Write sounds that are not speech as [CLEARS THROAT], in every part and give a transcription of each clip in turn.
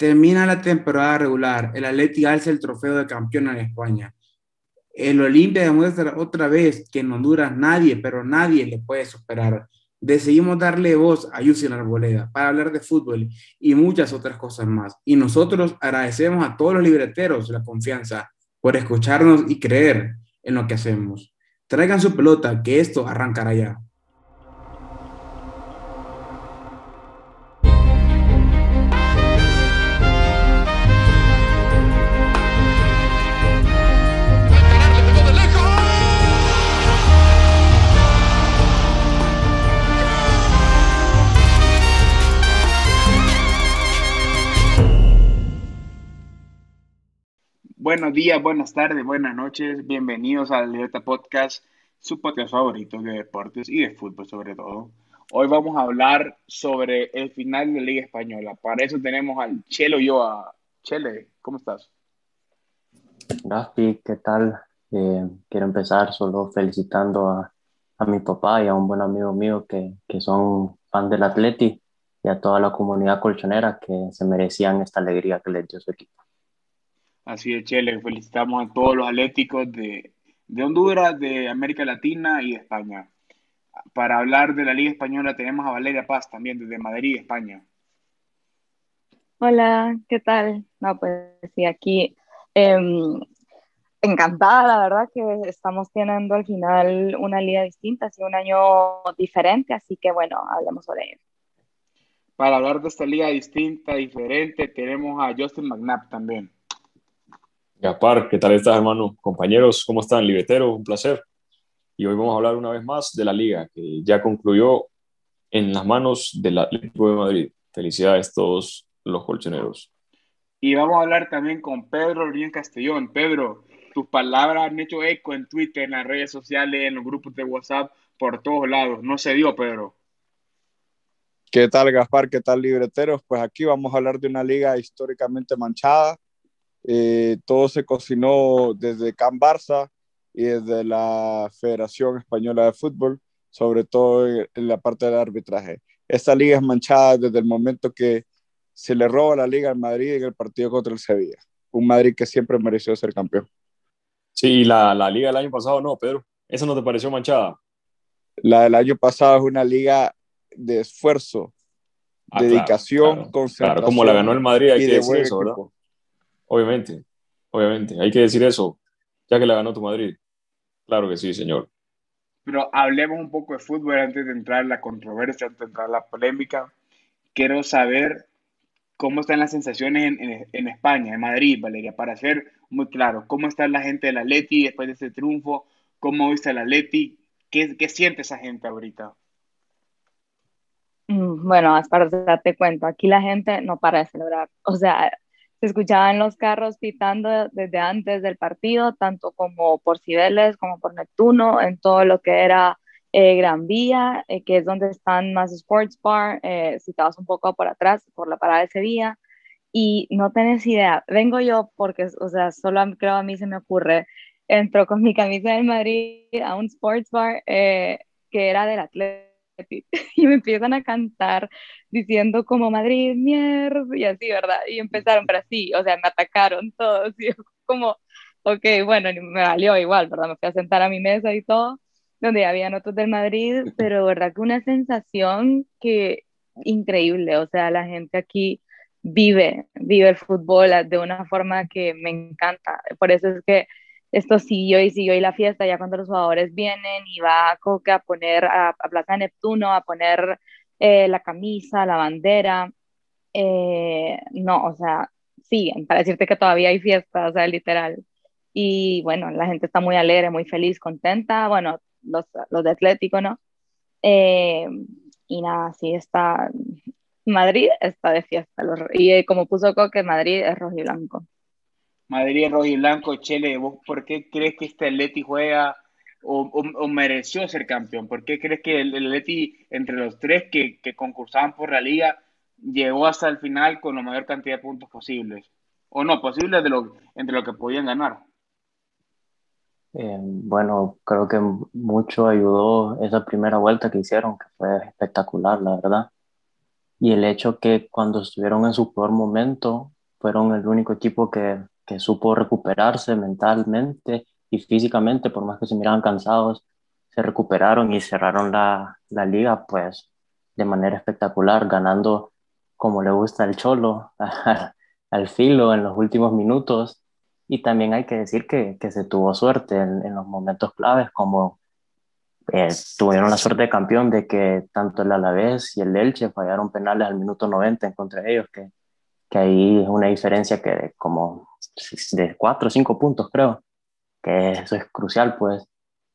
Termina la temporada regular, el Atleti alza el trofeo de campeón en España. El Olimpia demuestra otra vez que en Honduras nadie, pero nadie le puede superar. Decidimos darle voz a Yusin Arboleda para hablar de fútbol y muchas otras cosas más. Y nosotros agradecemos a todos los libreteros la confianza por escucharnos y creer en lo que hacemos. Traigan su pelota, que esto arrancará ya. Buenos días, buenas tardes, buenas noches. Bienvenidos al Libertad Podcast, su podcast favorito de deportes y de fútbol sobre todo. Hoy vamos a hablar sobre el final de la Liga Española. Para eso tenemos al Chelo Yoa. Chele, ¿cómo estás? Gaspi, ¿qué tal? Eh, quiero empezar solo felicitando a, a, mi papá y a un buen amigo mío que, que son fan del Atleti y a toda la comunidad colchonera que se merecían esta alegría que les dio su equipo. Así es, Chele, felicitamos a todos los atléticos de, Honduras, de América Latina y de España. Para hablar de la Liga Española tenemos a Valeria Paz también desde Madrid, España. Hola, ¿qué tal? No, pues sí, aquí em, encantada, la verdad que estamos teniendo al final una liga distinta, ha sido un año diferente, así que bueno, hablemos sobre ello. Para hablar de esta liga distinta, diferente, tenemos a Justin McNabb también. Gapar, ¿qué tal estás, hermano? Compañeros, ¿cómo están? Libetero, un placer. Y hoy vamos a hablar una vez más de la liga, que ya concluyó en las manos del Atlético de Madrid. Felicidades a todos los colchoneros. Y vamos a hablar también con Pedro Rodríguez Castellón. Pedro, tus palabras han hecho eco en Twitter, en las redes sociales, en los grupos de WhatsApp, por todos lados. No se dio, Pedro. ¿Qué tal, Gaspar? ¿Qué tal, libreteros? Pues aquí vamos a hablar de una liga históricamente manchada, eh, todo se cocinó desde Can Barça y desde la Federación Española de Fútbol, sobre todo en la parte del arbitraje. Esta liga es manchada desde el momento que se le roba la liga al Madrid en el partido contra el Sevilla. Un Madrid que siempre mereció ser campeón. Sí, la, la liga del año pasado no, Pedro. ¿Esa no te pareció manchada? La del año pasado es una liga de esfuerzo, ah, dedicación, concentración. Claro, como la ganó el Madrid, hay que decir eso, ¿verdad? Obviamente, obviamente. Hay que decir eso, ya que la ganó tu Madrid. Claro que sí, señor. Pero hablemos un poco de fútbol antes de entrar en la controversia, antes de entrar en la polémica. Quiero saber cómo están las sensaciones en, en, España, en Madrid, Valeria, para ser muy claro. ¿Cómo está la gente del Atleti después de ese triunfo? ¿Cómo viste el Atleti? ¿Qué, ¿Qué siente esa gente ahorita? Mm, bueno, para te cuento, aquí la gente no para de celebrar. O sea, se escuchaban los carros pitando desde antes del partido, tanto como por Cibeles como por Neptuno, en todo lo que era eh, Gran Vía, eh, que es donde están más Sports Bar, eh, citados un poco por atrás, por la parada de Sevilla, y no tenés idea, vengo yo porque, o sea, solo creo a mí se me ocurre, entro con mi camisa del Madrid a un Sports Bar que era del Atlético [LAUGHS] y me empiezan a cantar diciendo como Madrid, mierda, y así, ¿verdad? Y empezaron, pero así, o sea, me atacaron todos, [LAUGHS] y como, ok, bueno, me valió igual, ¿verdad? Me fui a sentar a mi mesa y todo, donde había otros del Madrid, pero verdad que una sensación que increíble, o sea, la gente aquí vive, vive el fútbol de una forma que me encanta, por eso es que esto siguió y siguió y la fiesta ya cuando los jugadores vienen y va a Coca a poner a, Plaza Neptuno a poner eh, la camisa, la bandera, eh, no, o sea, siguen, para decirte que todavía hay fiesta, o sea, literal. Y bueno, la gente está muy alegre, muy feliz, contenta, bueno, los, los de Atlético, ¿no? Eh, y nada, sí está, Madrid está de fiesta, y como puso Coque, Madrid es rojo y blanco. Madrid rojo y blanco, Chele, ¿vos por qué crees que este Atleti juega o, mereció ser campeón? ¿Por qué crees que el, Atleti, entre los tres que, concursaban por la liga, llegó hasta el final con la mayor cantidad de puntos posibles? ¿O no, posibles de lo, entre lo que podían ganar? Eh, bueno, creo que mucho ayudó esa primera vuelta que hicieron, que fue espectacular, la verdad. y el hecho que cuando estuvieron en su peor momento fueron el único equipo que, que supo recuperarse mentalmente y físicamente, por más que se miraban cansados, se recuperaron y cerraron la, la liga pues de manera espectacular, ganando como le gusta el cholo, [LAUGHS] al filo en los últimos minutos. Y también hay que decir que, que se tuvo suerte en, en, los momentos claves, como eh, tuvieron la suerte de campeón de que tanto el Alavés y el Elche fallaron penales al minuto 90 en contra de ellos, que, que ahí es una diferencia que como de 4 o 5 puntos creo, que eso es crucial pues.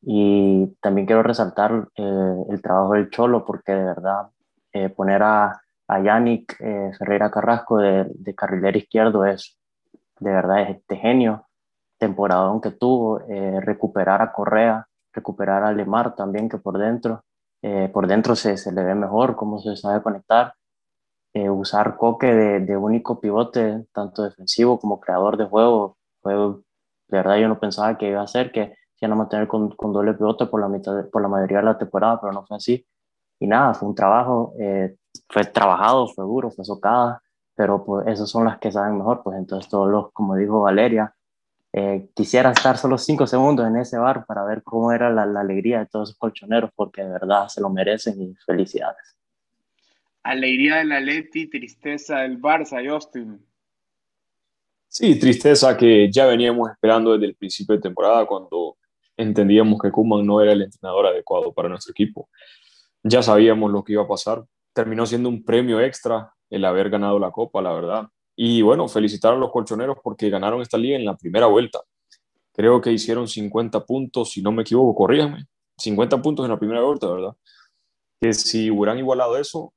Y también quiero resaltar eh, el trabajo del Cholo, porque de verdad eh, poner a, a Yannick eh, Ferreira Carrasco de, de, carrilero izquierdo es de verdad es este genio, temporada que tuvo, eh, recuperar a Correa, recuperar a Lemar también que por dentro, eh, por dentro se, se, le ve mejor cómo se sabe conectar, eh, usar Coque de, de, único pivote, tanto defensivo como creador de juego, fue, de verdad yo no pensaba que iba a ser, que se iban a mantener con, con doble pivote por la, mitad de, por la mayoría de la temporada, pero no fue así. Y nada, fue un trabajo, eh, fue trabajado, fue duro, fue socada, pero pues esas son las que saben mejor, pues entonces todos los, como dijo Valeria, eh, quisiera estar solo cinco segundos en ese bar para ver cómo era la, la, alegría de todos esos colchoneros, porque de verdad se lo merecen y felicidades. Alegría del Atleti, tristeza del Barça, Justin. Sí, tristeza que ya veníamos esperando desde el principio de temporada cuando entendíamos que Kuman no era el entrenador adecuado para nuestro equipo. Ya sabíamos lo que iba a pasar. Terminó siendo un premio extra el haber ganado la Copa, la verdad. Y bueno, felicitar a los colchoneros porque ganaron esta liga en la primera vuelta. Creo que hicieron 50 puntos, si no me equivoco, corríjame. 50 puntos en la primera vuelta, ¿verdad? Que si hubieran igualado eso,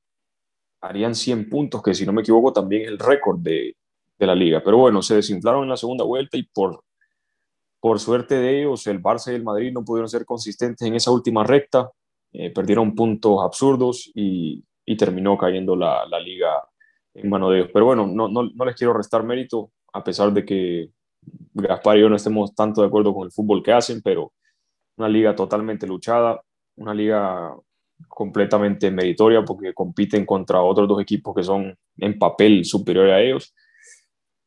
harían 100 puntos, que si no me equivoco también es el récord de, de la liga. Pero bueno, se desinflaron en la segunda vuelta y por, por suerte de ellos, el Barça y el Madrid no pudieron ser consistentes en esa última recta. Eh, perdieron puntos absurdos y, y terminó cayendo la, la liga en mano de ellos. Pero bueno, no, no, no, les quiero restar mérito, a pesar de que Gaspar y yo no estemos tanto de acuerdo con el fútbol que hacen, pero una liga totalmente luchada, una liga completamente meritoria porque compiten contra otros dos equipos que son en papel superiores a ellos.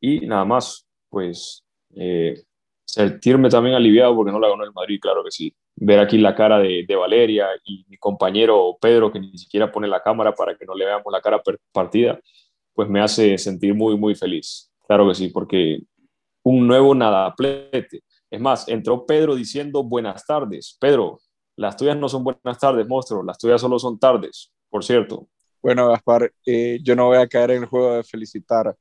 Y nada más, pues eh, sentirme también aliviado porque no la ganó el Madrid, claro que sí. Ver aquí la cara de, de, Valeria y mi compañero Pedro, que ni siquiera pone la cámara para que no le veamos la cara partida, pues me hace sentir muy, muy feliz. Claro que sí, porque un nuevo nadaplete. Es más, entró Pedro diciendo buenas tardes. Pedro, las tuyas no son buenas tardes, monstruo, las tuyas solo son tardes, por cierto. Bueno, Gaspar, eh, yo no voy a caer en el juego de felicitar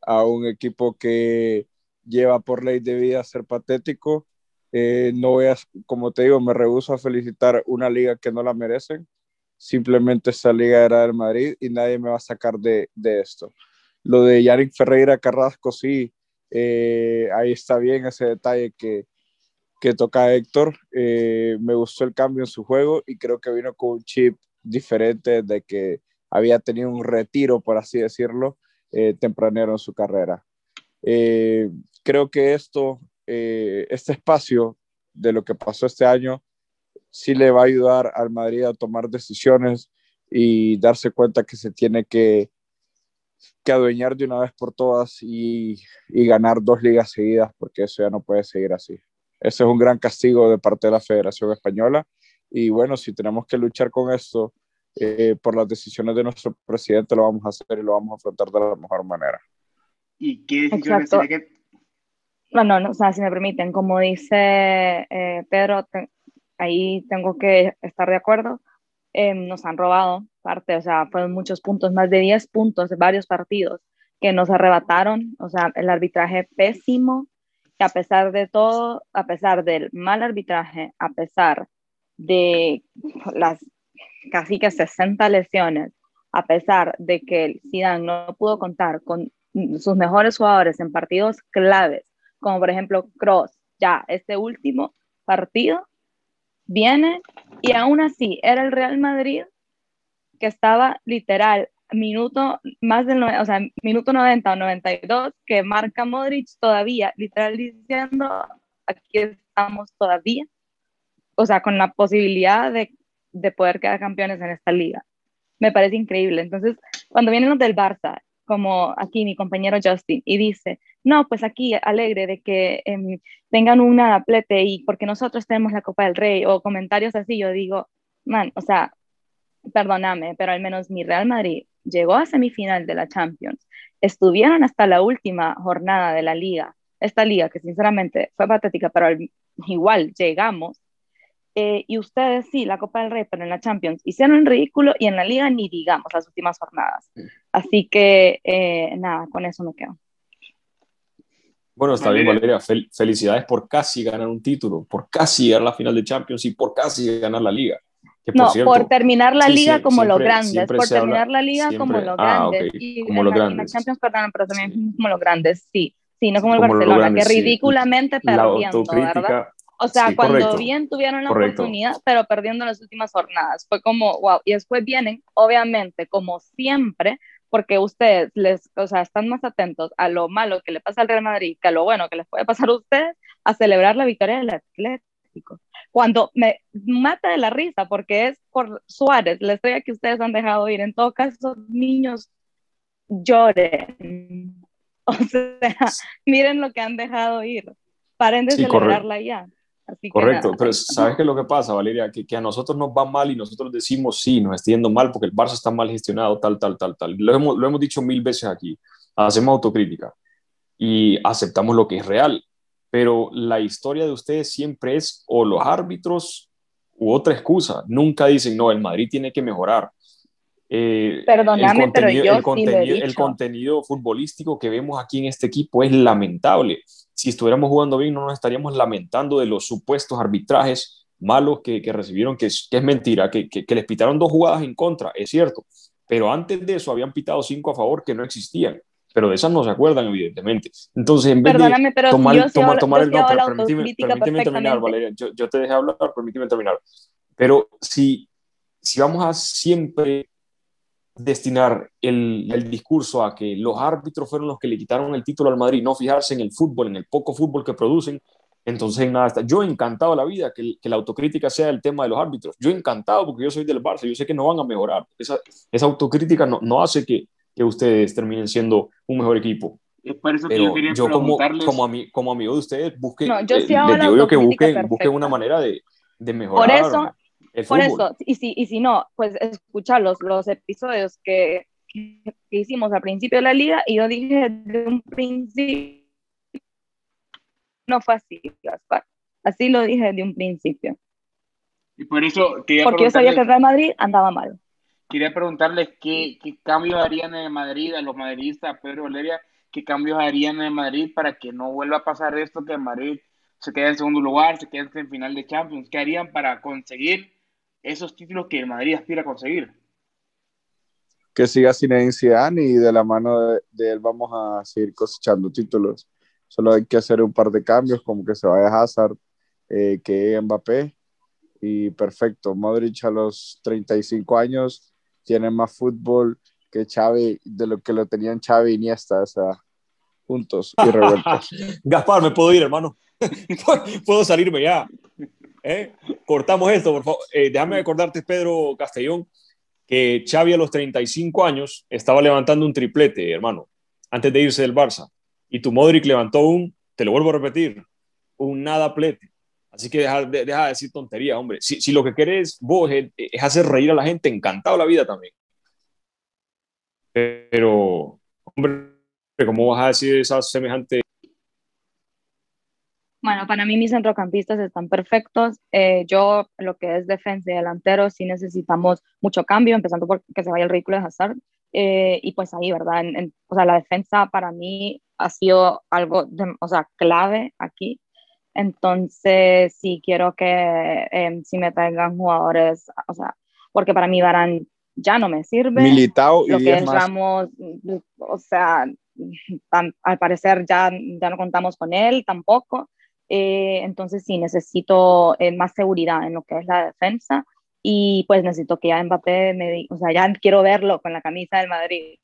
a un equipo que lleva por ley de vida ser patético. Eh, no voy a, como te digo, me rehuso a felicitar una liga que no la merecen simplemente esa liga era del Madrid y nadie me va a sacar de, de esto. Lo de Yannick Ferreira Carrasco, sí, eh, ahí está bien ese detalle que, que toca Héctor. Eh, me gustó el cambio en su juego y creo que vino con un chip diferente de que había tenido un retiro, por así decirlo, eh, tempranero en su carrera. Eh, creo que esto, eh, este espacio de lo que pasó este año, sí le va a ayudar al Madrid a tomar decisiones y darse cuenta que se tiene que, que adueñar de una vez por todas y, y, ganar dos ligas seguidas, porque eso ya no puede seguir así. Ese es un gran castigo de parte de la Federación Española. Y bueno, si tenemos que luchar con esto eh, por las decisiones de nuestro presidente, lo vamos a hacer y lo vamos a afrontar de la mejor manera. ¿Y qué decisiones tiene que.? Bueno, no, o sea, si me permiten, como dice eh, Pedro, te, ahí tengo que estar de acuerdo. Eh, nos han robado parte, o sea, fueron muchos puntos, más de 10 puntos de varios partidos que nos arrebataron, o sea, el arbitraje pésimo, a pesar de todo, a pesar del mal arbitraje, a pesar de las casi que 60 lesiones, a pesar de que el Zidane no pudo contar con sus mejores jugadores en partidos claves, como por ejemplo Cross, ya este último partido viene y aún así era el Real Madrid que estaba literal minuto más del o sea, minuto 90 o 92 que marca Modric todavía literal diciendo aquí estamos todavía o sea con la posibilidad de, de poder quedar campeones en esta liga. Me parece increíble. Entonces cuando vienen los del Barça, como aquí mi compañero Justin, y dice, no, pues aquí alegre de que em, tengan una atlete y porque nosotros tenemos la Copa del Rey o comentarios así, yo digo, man, o sea, perdóname, pero al menos mi Real Madrid llegó a semifinal de la Champions, estuvieron hasta la última jornada de la liga, esta liga que sinceramente fue patética, pero igual llegamos, eh, y ustedes sí, la Copa del Rey, pero en la Champions hicieron el ridículo y en la liga ni digamos las últimas jornadas. Así que eh, nada, con eso me quedo. Bueno, está bien, Valeria. felicidades por casi ganar un título, por casi llegar a la final de Champions y por casi ganar la liga. No, por terminar la liga como los grandes, por terminar la liga como los grandes. Y como los grandes. La Champions, perdón, pero también como los grandes, sí. Sí, no como el Barcelona, que ridículamente perdiendo, ¿verdad? O sea, cuando bien tuvieron la oportunidad, pero perdiendo las últimas jornadas. Fue como, wow. Y después vienen, obviamente, como siempre, porque ustedes les, o sea, están más atentos a lo malo que le pasa al Real Madrid que a lo bueno que les puede pasar a ustedes, a celebrar la victoria del Atlético. Cuando me mata de la risa, porque es por Suárez, la estrella que ustedes han dejado ir. En todo caso, niños lloren. [LAUGHS] O sea, miren lo que han dejado ir. Paren de celebrarla ya. Correcto, pero ¿sabes qué es lo que pasa, Valeria? Que, que, a nosotros nos va mal y nosotros decimos, sí, nos está yendo mal porque el Barça está mal gestionado, tal, tal, tal, tal. Lo hemos, lo hemos dicho mil veces aquí. Hacemos autocrítica y aceptamos lo que es real. Pero la historia de ustedes siempre es o los árbitros u otra excusa. Nunca dicen, no, el Madrid tiene que mejorar. Eh, Perdóname, pero yo el contenido, el contenido futbolístico que vemos aquí en este equipo es lamentable si estuviéramos jugando bien no nos estaríamos lamentando de los supuestos arbitrajes malos que, recibieron, que es, que es mentira, que, que, les pitaron dos jugadas en contra, es cierto, pero antes de eso habían pitado cinco a favor que no existían, pero de esas no se acuerdan evidentemente. Entonces, en vez de tomar, yo tomar, tomar el no, pero permíteme, permíteme terminar, Valeria, yo, yo, te dejé hablar, permíteme terminar. Pero si, si vamos a siempre destinar el, el, discurso a que los árbitros fueron los que le quitaron el título al Madrid, no fijarse en el fútbol, en el poco fútbol que producen, entonces nada está. Yo encantado la vida que, que, la autocrítica sea el tema de los árbitros. Yo encantado porque yo soy del Barça, yo sé que no van a mejorar. Esa, esa autocrítica no, no hace que, que, ustedes terminen siendo un mejor equipo. Es por eso que yo quería yo como, como, como, amigo de ustedes, busque, no, yo sí eh, les digo yo que busquen, busquen una manera de, de mejorar. Por eso, por eso, y si, y si no, pues escuchar los, los episodios que, que, hicimos al principio de la liga y yo dije de un principio, no fue así, Gaspar. Así lo dije de un principio. Y por eso Porque yo sabía que el Real Madrid andaba mal. Quería preguntarles qué, qué cambios harían en Madrid, a los madridistas, Pedro Valeria, qué cambios harían en Madrid para que no vuelva a pasar esto, que Madrid se quede en segundo lugar, se quede en final de Champions. ¿Qué harían para conseguir esos títulos que el Madrid aspira a conseguir. Que siga sin Zidane y de la mano de, él vamos a seguir cosechando títulos. Solo hay que hacer un par de cambios, como que se vaya Hazard, eh, que Mbappé y perfecto. Modric a los 35 años tiene más fútbol que Xavi, de lo que lo tenían Xavi y Iniesta, o sea, juntos y revueltos. [LAUGHS] Gaspar, me puedo ir, hermano. [LAUGHS] puedo salirme ya. ¿Eh? Cortamos esto, por favor. Eh, déjame recordarte, Pedro Castellón, que Xavi a los 35 años estaba levantando un triplete, hermano, antes de irse del Barça. Y tu Modric levantó un, te lo vuelvo a repetir, un nada plete. Así que deja, de decir tontería, hombre. Si, si, lo que querés vos es, es, hacer reír a la gente, encantado la vida también. Pero, hombre, ¿cómo vas a decir esa semejante bueno, para mí mis centrocampistas están perfectos. Eh, yo, lo que es defensa y delantero, sí necesitamos mucho cambio, empezando por que se vaya el ridículo de Hazard. Eh, y pues ahí, ¿verdad? o sea, la defensa para mí ha sido algo, de, o sea, clave aquí. Entonces, sí quiero que eh, si me traigan jugadores, o sea, porque para mí Barán ya no me sirve. Militao lo que es Ramos, o sea, al parecer ya, ya no contamos con él tampoco. Eh, entonces sí, necesito eh, más seguridad en lo que es la defensa y pues necesito que ya Mbappé me o sea, ya quiero verlo con la camisa del Madrid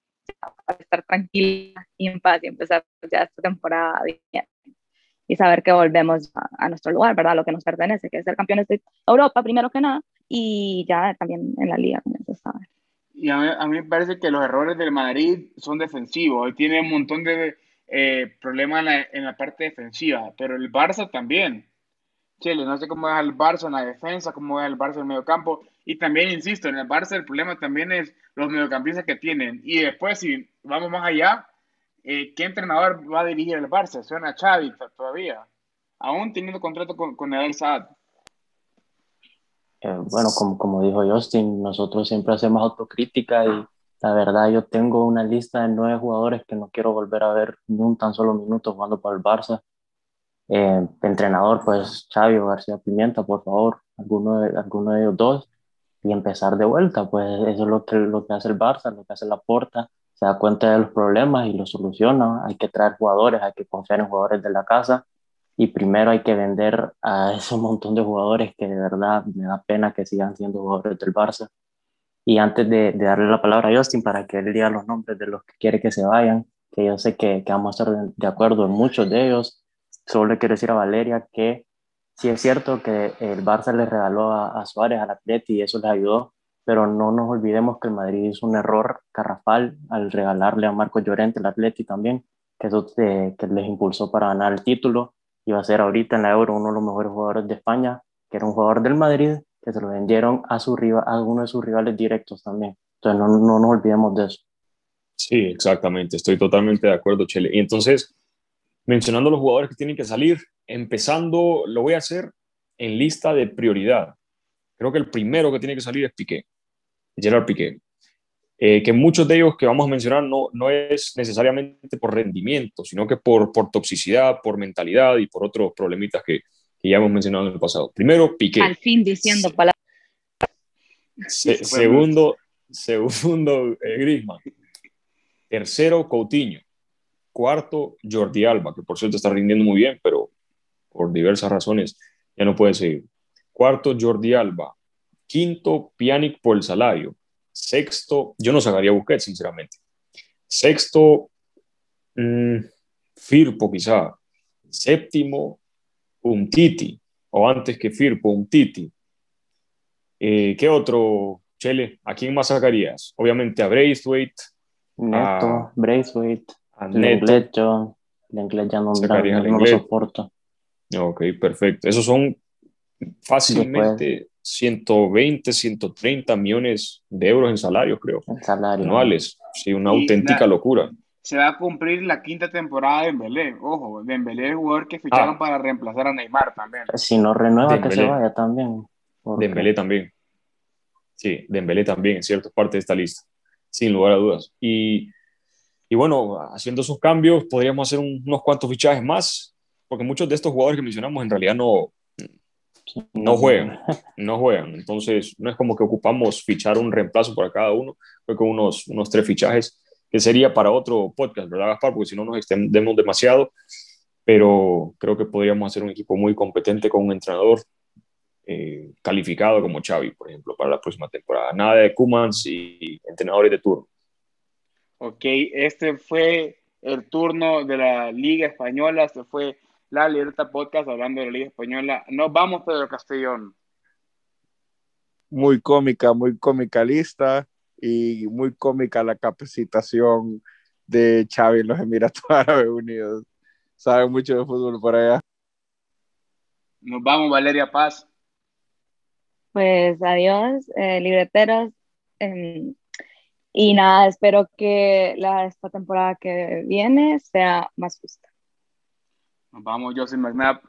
para estar tranquila y en paz y empezar ya esta temporada bien y saber que volvemos a, nuestro lugar, ¿verdad? Lo que nos pertenece, que es ser campeones de Europa primero que nada y ya también en la liga, como se sabe. Y a mí, me parece que los errores del Madrid son defensivos. Tiene un montón de eh, problemas en la, parte defensiva, pero el Barça también. Chile, no sé cómo es el Barça en la defensa, cómo es el Barça en el medio campo. Y también, insisto, en el Barça el problema también es los mediocampistas que tienen. Y después, si vamos más allá, eh, ¿qué entrenador va a dirigir el Barça? Suena Xavi todavía, aún teniendo contrato con, con Edel Saad. Eh, bueno, como, como dijo Justin, nosotros siempre hacemos autocrítica y la verdad yo tengo una lista de nueve jugadores que no quiero volver a ver ni un tan solo minuto jugando para el Barça. Eh, entrenador, pues Xavi o García Pimienta, por favor, alguno de, alguno de ellos dos, y empezar de vuelta, pues eso es lo que, lo que hace el Barça, lo que hace la Porta, se da cuenta de los problemas y los soluciona, hay que traer jugadores, hay que confiar en jugadores de la casa y primero hay que vender a ese montón de jugadores que de verdad me da pena que sigan siendo jugadores del Barça. Y antes de, darle la palabra a Justin para que él diga los nombres de los que quiere que se vayan, que yo sé que, que vamos a estar de, acuerdo en muchos de ellos, solo le quiero decir a Valeria que sí es cierto que el Barça le regaló a, Suárez, al Atleti, y eso les ayudó, pero no nos olvidemos que el Madrid hizo un error carrafal al regalarle a Marco Llorente, el Atleti también, que eso eh, que les impulsó para ganar el título iba a ser ahorita en la Euro uno de los mejores jugadores de España, que era un jugador del Madrid, que se lo vendieron a, su a alguno de sus rivales directos también. Entonces no, no nos olvidemos de eso. Sí, exactamente, estoy totalmente de acuerdo, Chele. Y entonces, mencionando los jugadores que tienen que salir, empezando, lo voy a hacer en lista de prioridad. Creo que el primero que tiene que salir es Piqué, Gerard Piqué. Eh, que muchos de ellos que vamos a mencionar no, no es necesariamente por rendimiento, sino que por, por toxicidad, por mentalidad y por otros problemitas que, que ya hemos mencionado en el pasado. Primero, Piqué. Al fin diciendo palabras. segundo, segundo eh, Griezmann. Tercero, Coutinho. Cuarto, Jordi Alba, que por cierto está rindiendo muy bien, pero por diversas razones ya no puede seguir. Cuarto, Jordi Alba. Quinto, Pjanic por el salario. Sexto, yo no sacaría Busquets, sinceramente. Sexto, mm, Firpo quizá. Séptimo, Umtiti, o antes que Firpo, Umtiti. Eh, ¿Qué otro, Chele? ¿A quién más sacarías? Obviamente a Braithwaite. Neto, a, Braithwaite. A Neto. Lenglet ya no, no lo soporto. Ok, perfecto. Esos son fácilmente 120, 130 millones de euros en salarios, creo. En salario. Anuales. Sí, una auténtica locura. Se va a cumplir la quinta temporada de Dembélé. Ojo, Dembélé es el jugador que ficharon ah. para reemplazar a Neymar también. Si no renueva, que se vaya también. Dembélé también. Sí, Dembélé también, en cierto, parte de esta lista. Sin lugar a dudas. Y, y bueno, haciendo esos cambios, podríamos hacer unos cuantos fichajes más, porque muchos de estos jugadores que mencionamos en realidad no, no juegan, no juegan. Entonces, no es como que ocupamos fichar un reemplazo para cada uno, creo que unos, unos tres fichajes, que sería para otro podcast, ¿verdad, Gaspar? Porque si no nos extendemos demasiado, pero creo que podríamos hacer un equipo muy competente con un entrenador eh, calificado como Xavi, por ejemplo, para la próxima temporada. Nada de Kumans y entrenadores de turno. Ok, este fue el turno de la Liga Española, se fue la Libertad Podcast hablando de la Liga Española. Nos vamos, Pedro Castellón. Muy cómica, muy cómica lista y muy cómica la capacitación de Xavi en los Emiratos [LAUGHS] Árabes Unidos. Sabe mucho de fútbol por allá. Nos vamos, Valeria Paz. Pues adiós, eh, libreteros. Em, y nada, espero que la, esta temporada que viene sea más justa vamos, Joseph McNabb.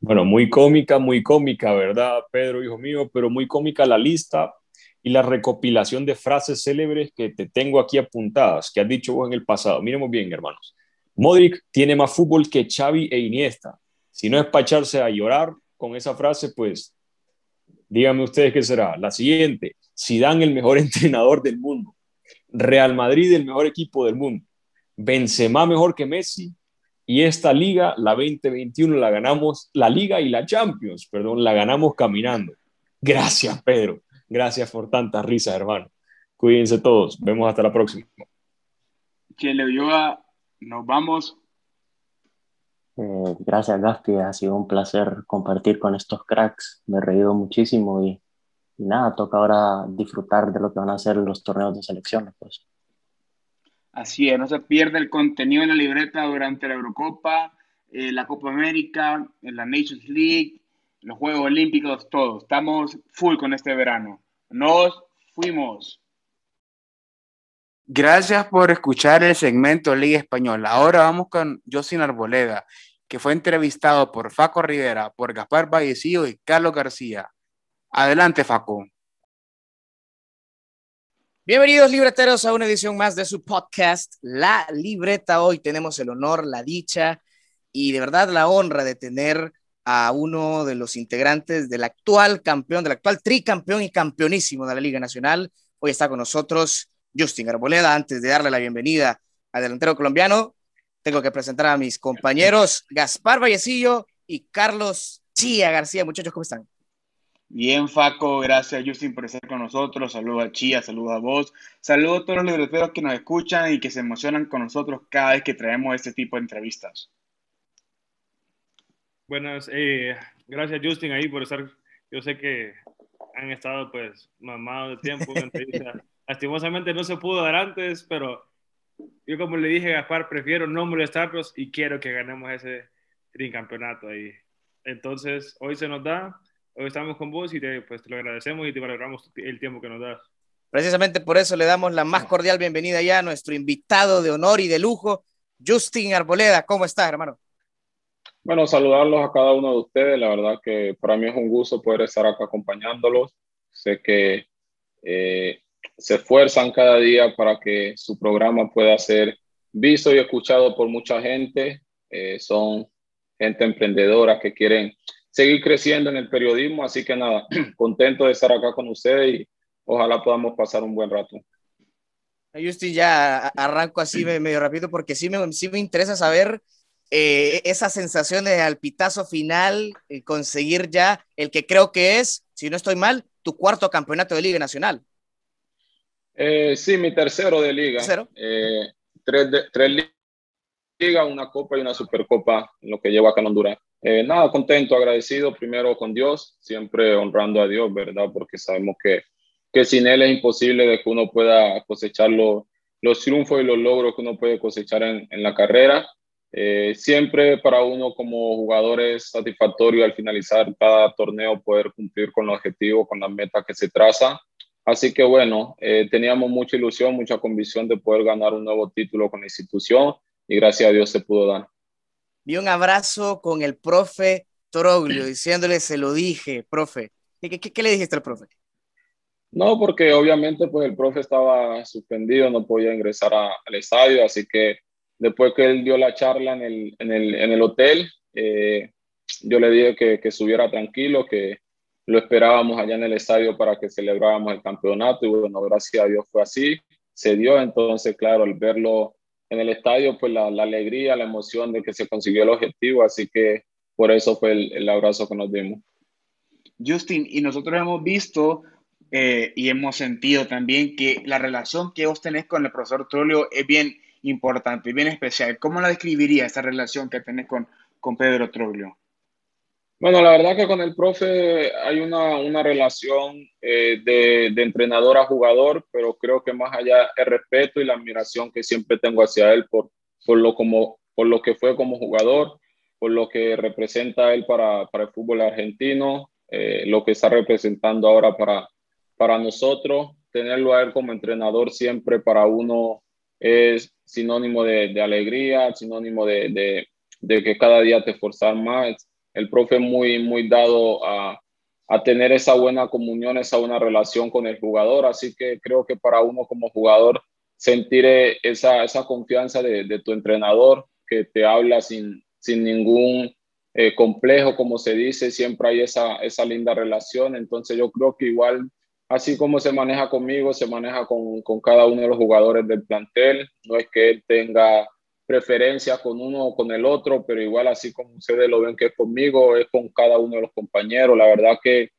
Bueno, muy cómica, muy cómica, ¿verdad, Pedro, hijo mío? Pero muy cómica la lista y la recopilación de frases célebres que te tengo aquí apuntadas, que has dicho vos en el pasado. Miremos bien, hermanos. Modric tiene más fútbol que Xavi e Iniesta. Si no es para echarse a llorar con esa frase, pues díganme ustedes qué será. La siguiente, dan el mejor [LAUGHS] entrenador del mundo. Real Madrid el mejor equipo del mundo. Benzema mejor que Messi y esta liga, la 2021, la ganamos, la liga y la Champions, perdón, la ganamos caminando. Gracias, Pedro. Gracias por tantas risas, hermano. Cuídense todos. Vemos hasta la próxima. Chile Yoga, nos vamos. Eh, gracias, Gaspi. Ha sido un placer compartir con estos cracks. Me he reído muchísimo y nada, toca ahora disfrutar de lo que van a ser los torneos de selección. Pues. Así es, no se pierde el contenido en la libreta durante la Eurocopa, eh, la Copa América, la Nations League, los Juegos Olímpicos, todo. Estamos full con este verano. Nos fuimos. Gracias por escuchar el segmento Liga Española. Ahora vamos con Josin Arboleda, que fue entrevistado por Faco Rivera, por Gaspar Vallecillo y Carlos García. Adelante, Faco. Bienvenidos libreteros a una edición más de su podcast, La Libreta. Hoy tenemos el honor, la dicha y de verdad la honra de tener a uno de los integrantes del actual campeón, del actual tricampeón y campeonísimo de la Liga Nacional. Hoy está con nosotros Justin Arboleda. Antes de darle la bienvenida al delantero colombiano, tengo que presentar a mis compañeros Gaspar Vallecillo y Carlos Chía García. Muchachos, ¿cómo están? Bien, Faco, gracias Justin por estar con nosotros. Saludos a Chía, saludos a vos. Saludos a todos los libreteros que nos escuchan y que se emocionan con nosotros cada vez que traemos este tipo de entrevistas. Buenas, eh, gracias Justin ahí por estar. Yo sé que han estado pues mamados de tiempo. [LAUGHS] Lastimosamente no se pudo dar antes, pero yo como le dije a Gaspar, prefiero no molestarlos y quiero que ganemos ese tricampeonato ahí. Entonces, hoy se nos da, hoy estamos con vos y te, pues, te lo agradecemos y te valoramos el tiempo que nos das. Precisamente por eso le damos la más cordial bienvenida ya a nuestro invitado de honor y de lujo, Justin Arboleda. ¿Cómo estás, hermano? Bueno, saludarlos a cada uno de ustedes. La verdad que para mí es un gusto poder estar acá acompañándolos. Sé que eh, se esfuerzan cada día para que su programa pueda ser visto y escuchado por mucha gente. Eh, son gente emprendedora que quieren seguir creciendo en el periodismo, así que nada, [CLEARS THROAT] contento de estar acá con ustedes y ojalá podamos pasar un buen rato. Justin, ya arranco así medio rápido porque sí me, sí me interesa saber eh, esa sensación de al pitazo final, eh, conseguir ya el que creo que es, si no estoy mal, tu cuarto campeonato de Liga Nacional. Eh, sí, mi tercero de liga. Eh, tres, tres ligas, una copa y una supercopa en lo que llevo acá en Honduras. Eh, nada, contento, agradecido primero con Dios, siempre honrando a Dios, ¿verdad? Porque sabemos que, que sin Él es imposible de que uno pueda cosechar los, los triunfos y los logros que uno puede cosechar en, en la carrera. Eh, siempre para uno como jugador es satisfactorio al finalizar cada torneo poder cumplir con los objetivos, con las metas que se traza. Así que bueno, eh, teníamos mucha ilusión, mucha convicción de poder ganar un nuevo título con la institución y gracias a Dios se pudo dar. Vi un abrazo con el profe Troglio diciéndole, se lo dije, profe. ¿Qué, qué, qué le dijiste al profe? No, porque obviamente pues el profe estaba suspendido, no podía ingresar al estadio, así que después que él dio la charla en el, en el, en el hotel, eh, yo le dije que, que estuviera tranquilo, que, lo esperábamos allá en el estadio para que celebráramos el campeonato y bueno, gracias a Dios fue así, se dio, entonces claro, al verlo en el estadio, pues la, la alegría, la emoción de que se consiguió el objetivo, así que por eso fue el, el abrazo que nos dimos. Justin, y nosotros hemos visto eh, y hemos sentido también que la relación que vos tenés con el profesor Trolio es bien importante, bien especial. ¿Cómo la describiría esa relación que tenés con, con Pedro Troglio? Bueno, la verdad que con el profe hay una, una relación eh, de, de, entrenador a jugador, pero creo que más allá el respeto y la admiración que siempre tengo hacia él por, por, lo, como, por lo que fue como jugador, por lo que representa él para, para el fútbol argentino, eh, lo que está representando ahora para, para nosotros. Tenerlo a él como entrenador siempre para uno es sinónimo de, de alegría, sinónimo de, de, de que cada día te esforzar más el profe muy, muy dado a, a, tener esa buena comunión, esa buena relación con el jugador. Así que creo que para uno como jugador, sentir esa, esa confianza de, de tu entrenador que te habla sin, sin ningún eh, complejo, como se dice, siempre hay esa, esa linda relación. Entonces yo creo que igual, así como se maneja conmigo, se maneja con, con cada uno de los jugadores del plantel. No es que él tenga preferencia con uno o con el otro, pero igual así como ustedes lo ven que es conmigo, es con cada uno de los compañeros. La verdad que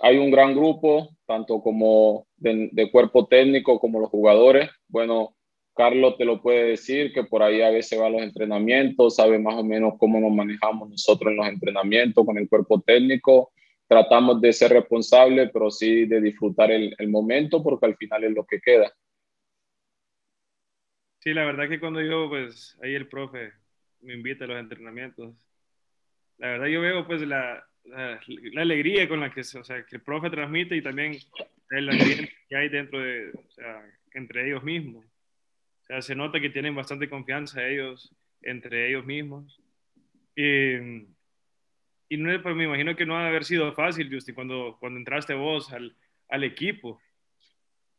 hay un gran grupo, tanto como de, cuerpo técnico como los jugadores. Bueno, Carlos te lo puede decir, que por ahí a veces va a los entrenamientos, sabe más o menos cómo nos manejamos nosotros en los entrenamientos con el cuerpo técnico. tratamos de ser responsables, pero sí de disfrutar el momento porque al final es lo que queda. Sí, la verdad que cuando yo, pues, ahí el profe me invita a los entrenamientos, la verdad yo veo, pues, la, la, la alegría con la que, o sea, que el profe transmite y también el ambiente que hay dentro de, o sea, entre ellos mismos. O sea, se nota que tienen bastante confianza ellos, entre ellos mismos. Y, y no, pues me imagino que no ha de haber sido fácil, Justin, cuando, cuando entraste vos al, al equipo.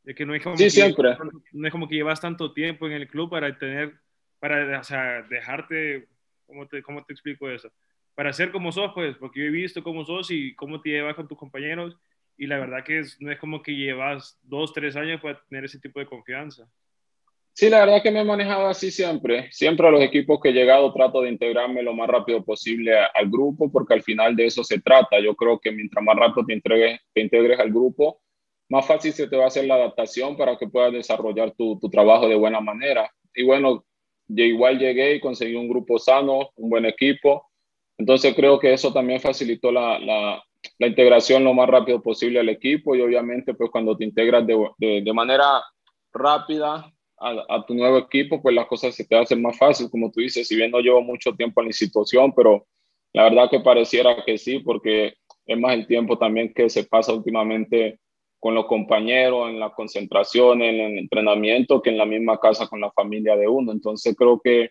De que no es como Sí, que, siempre. no es como que llevas tanto tiempo en el club para tener, para, o sea, dejarte, ¿cómo te, cómo te explico eso? Para ser como sos, pues, porque yo he visto cómo sos y cómo te llevas con tus compañeros y la verdad que es, no es como que llevas dos, tres años para tener ese tipo de confianza. Sí, la verdad que me he manejado así siempre. Siempre a los equipos que he llegado trato de integrarme lo más rápido posible al grupo porque al final de eso se trata. Yo creo que mientras más rápido te, entregues, te integres al grupo, más fácil se te va a hacer la adaptación para que puedas desarrollar tu, tu trabajo de buena manera. Y bueno, igual llegué y conseguí un grupo sano, un buen equipo. Entonces creo que eso también facilitó la, la, la integración lo más rápido posible al equipo y obviamente pues cuando te integras de, de, de manera rápida a, a, tu nuevo equipo, pues las cosas se te hacen más fácil, como tú dices, si bien no llevo mucho tiempo en la institución, pero la verdad que pareciera que sí, porque es más el tiempo también que se pasa últimamente con los compañeros, en la concentración, en el entrenamiento, que en la misma casa con la familia de uno. Entonces creo que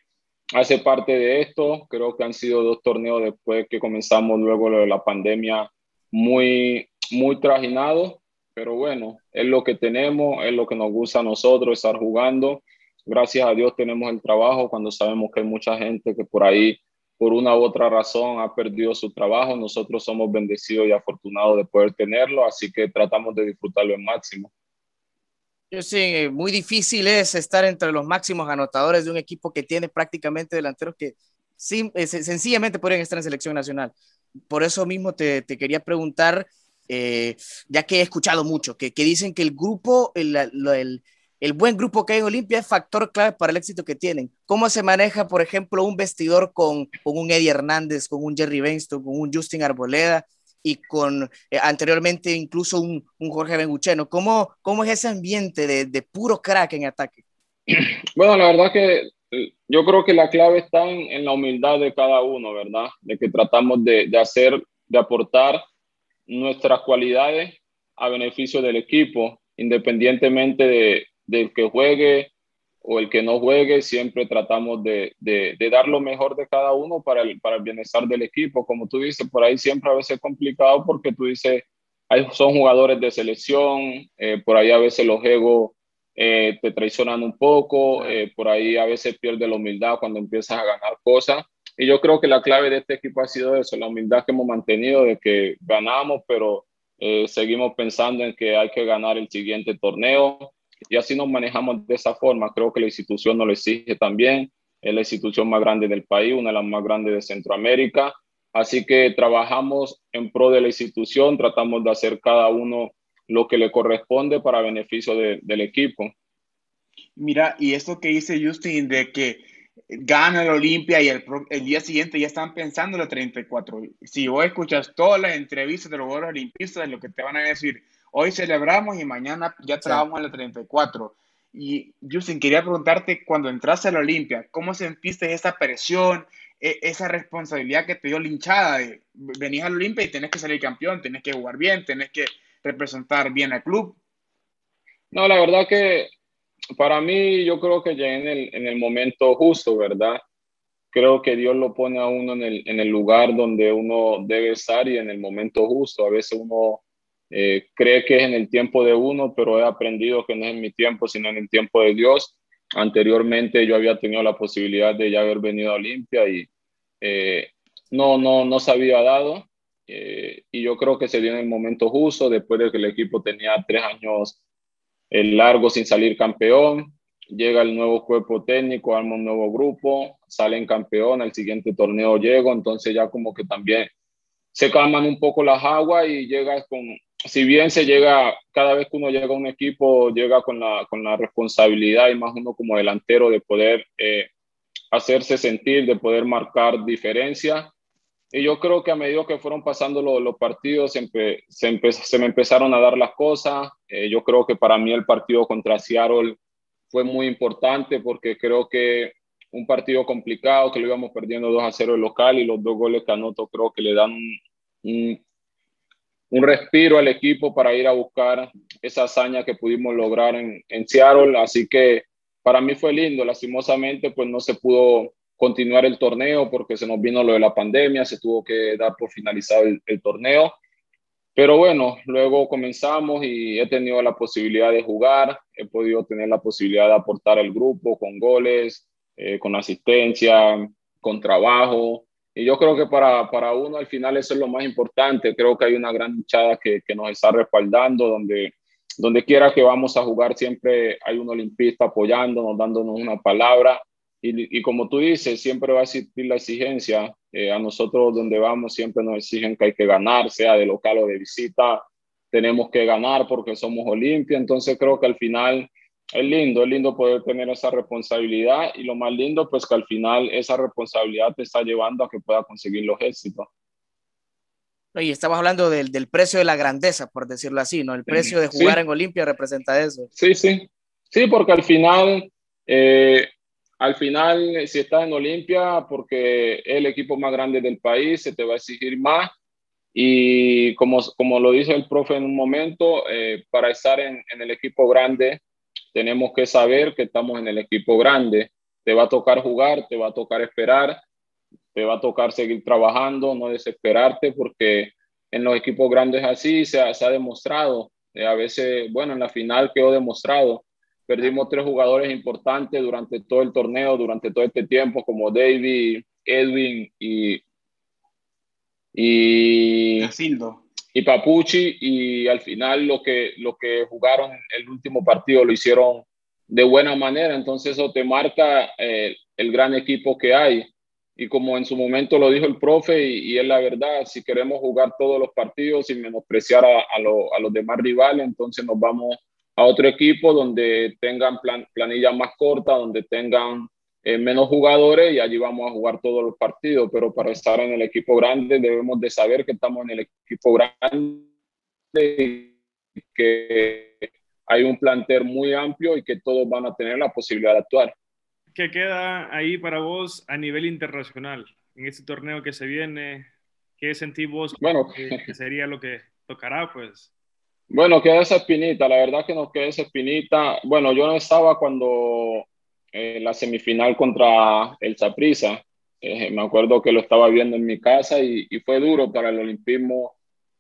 hace parte de esto, creo que han sido dos torneos después que comenzamos luego lo de la pandemia muy, muy trajinados, pero bueno, es lo que tenemos, es lo que nos gusta a nosotros, estar jugando. Gracias a Dios tenemos el trabajo cuando sabemos que hay mucha gente que por ahí, por una u otra razón, ha perdido su trabajo. Nosotros somos bendecidos y afortunados de poder tenerlo, así que tratamos de disfrutarlo al máximo. Yo sí, muy difícil es estar entre los máximos anotadores de un equipo que tiene prácticamente delanteros que sí, sencillamente podrían estar en selección nacional. Por eso mismo te, quería preguntar, eh, ya que he escuchado mucho, que, dicen que el grupo, el, el, buen grupo que hay en Olimpia es factor clave para el éxito que tienen. ¿Cómo se maneja, por ejemplo, un vestidor con, un Eddie Hernández, con un Jerry Benston, con un Justin Arboleda? y con eh, anteriormente incluso un, un Jorge Bengucheno. ¿Cómo, ¿Cómo es ese ambiente de, puro crack en ataque? [CLEARS THROAT] Bueno, la verdad que yo creo que la clave está en, en la humildad de cada uno, ¿verdad? De que tratamos de, de, hacer, de aportar nuestras cualidades a beneficio del equipo, independientemente de, del que juegue o el que no juegue, siempre tratamos de, de, de, dar lo mejor de cada uno para el, para el bienestar del equipo. Como tú dices, por ahí siempre a veces es complicado porque tú dices, hay, son jugadores de selección, eh, por ahí a veces los egos eh, te traicionan un poco, eh, por ahí a veces pierdes la humildad cuando empiezas a ganar cosas. Y yo creo que la clave de este equipo ha sido eso, la humildad que hemos mantenido de que ganamos, pero eh, seguimos pensando en que hay que ganar el siguiente torneo y así nos manejamos de esa forma. Creo que la institución nos lo exige también. Es la institución más grande del país, una de las más grandes de Centroamérica. Así que trabajamos en pro de la institución, tratamos de hacer cada uno lo que le corresponde para beneficio de, del equipo. Mira, y esto que dice Justin de que gana el Olimpia y el, el, día siguiente ya están pensando en los 34. Si vos escuchas todas las entrevistas de los jugadores olimpistas, lo que te van a decir, hoy celebramos y mañana ya trabajamos sí. en el 34. Y Justin, quería preguntarte, cuando entraste a la Olimpia, ¿cómo sentiste esa presión, esa responsabilidad que te dio la hinchada de venís a la Olimpia y tenés que salir campeón, tenés que jugar bien, tenés que representar bien al club? No, la verdad que para mí yo creo que llegué en el, en el momento justo, ¿verdad? Creo que Dios lo pone a uno en el, en el lugar donde uno debe estar y en el momento justo. A veces uno eh, cree que es en el tiempo de uno, pero he aprendido que no es en mi tiempo, sino en el tiempo de Dios. Anteriormente yo había tenido la posibilidad de ya haber venido a Olimpia y eh, no, no, no se había dado. Eh, y yo creo que se dio en el momento justo, después de que el equipo tenía tres años el largo sin salir campeón, llega el nuevo cuerpo técnico, arma un nuevo grupo, salen campeón, al siguiente torneo llego, entonces ya como que también se calman un poco las aguas y llegas con, si bien se llega, cada vez que uno llega a un equipo, llega con la, con la responsabilidad y más uno como delantero de poder eh, hacerse sentir, de poder marcar diferencia, y yo creo que a medida que fueron pasando los, partidos, se, se, me empezaron a dar las cosas. Eh, yo creo que para mí el partido contra Seattle fue muy importante porque creo que un partido complicado, que lo íbamos perdiendo 2 a 0 el local y los dos goles que anoto creo que le dan respiro al equipo para ir a buscar esa hazaña que pudimos lograr en, en Seattle. Así que para mí fue lindo. Lastimosamente, pues no se pudo continuar el torneo porque se nos vino lo de la pandemia, se tuvo que dar por finalizado el, torneo. Pero bueno, luego comenzamos y he tenido la posibilidad de jugar, he podido tener la posibilidad de aportar al grupo con goles, eh, con asistencia, con trabajo. Y yo creo que para, para, uno al final eso es lo más importante. Creo que hay una gran hinchada que, que nos está respaldando, donde, donde quiera que vamos a jugar siempre hay un olimpista apoyándonos, dándonos una palabra. Y, como tú dices, siempre va a existir la exigencia. Eh, a nosotros donde vamos siempre nos exigen que hay que ganar, sea de local o de visita. Tenemos que ganar porque somos Olimpia. Entonces creo que al final es lindo, es lindo poder tener esa responsabilidad y lo más lindo pues que al final esa responsabilidad te está llevando a que pueda conseguir los éxitos. Y estamos hablando del, del precio de la grandeza, por decirlo así, ¿no? El precio de jugar en Olimpia representa eso. Sí, sí. Sí, porque al final eh, al final, si estás en Olimpia, porque es el equipo más grande del país, se te va a exigir más. Y como, como lo dice el profe en un momento, eh, para estar en, en, el equipo grande, tenemos que saber que estamos en el equipo grande. Te va a tocar jugar, te va a tocar esperar, te va a tocar seguir trabajando, no desesperarte, porque en los equipos grandes así se ha, se ha demostrado. Eh, a veces, bueno, en la final quedó demostrado Perdimos tres jugadores importantes durante todo el torneo, durante todo este tiempo, como David, Edwin y, y, y Papucci. Y al final lo que, lo que jugaron el último partido lo hicieron de buena manera. Entonces eso te marca eh, el gran equipo que hay. Y como en su momento lo dijo el profe, y, es la verdad, si queremos jugar todos los partidos sin menospreciar a, a, a los demás rivales, entonces nos vamos a otro equipo donde tengan plan, planilla más corta, donde tengan eh, menos jugadores y allí vamos a jugar todos los partidos. Pero para estar en el equipo grande debemos de saber que estamos en el equipo grande y que hay un plantel muy amplio y que todos van a tener la posibilidad de actuar. ¿Qué queda ahí para vos a nivel internacional en este torneo que se viene? ¿Qué sentís vos bueno, que sería lo que tocará? Pues bueno, queda esa espinita, la verdad que nos queda esa espinita. Bueno, yo no estaba cuando eh, la semifinal contra el Saprissa, eh, me acuerdo que lo estaba viendo en mi casa y, y, fue duro para el olimpismo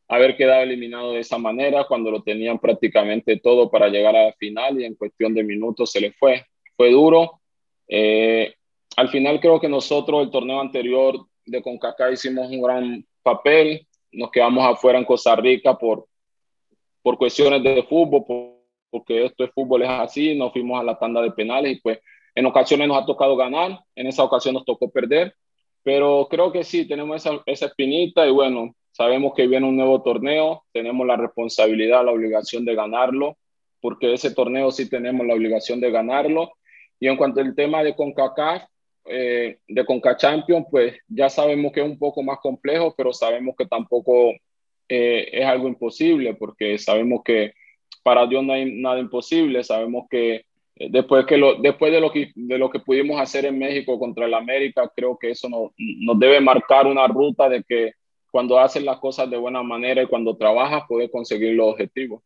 haber quedado eliminado de esa manera cuando lo tenían prácticamente todo para llegar a la final y en cuestión de minutos se le fue. Fue duro. Eh, al final creo que nosotros el torneo anterior de CONCACAF hicimos un gran papel, nos quedamos afuera en Costa Rica por por cuestiones de fútbol, porque esto es fútbol, es así, nos fuimos a la tanda de penales y pues en ocasiones nos ha tocado ganar, en esa ocasión nos tocó perder, pero creo que sí, tenemos esa, esa espinita y bueno, sabemos que viene un nuevo torneo, tenemos la responsabilidad, la obligación de ganarlo, porque ese torneo sí tenemos la obligación de ganarlo. Y en cuanto al tema de CONCACAF, eh, de CONCACHAMPION, pues ya sabemos que es un poco más complejo, pero sabemos que tampoco eh, es algo imposible porque sabemos que para Dios no hay nada imposible, sabemos que después, que lo, después de, lo que, de lo que pudimos hacer en México contra el América, creo que eso nos, nos debe marcar una ruta de que cuando haces las cosas de buena manera y cuando trabajas puedes conseguir los objetivos.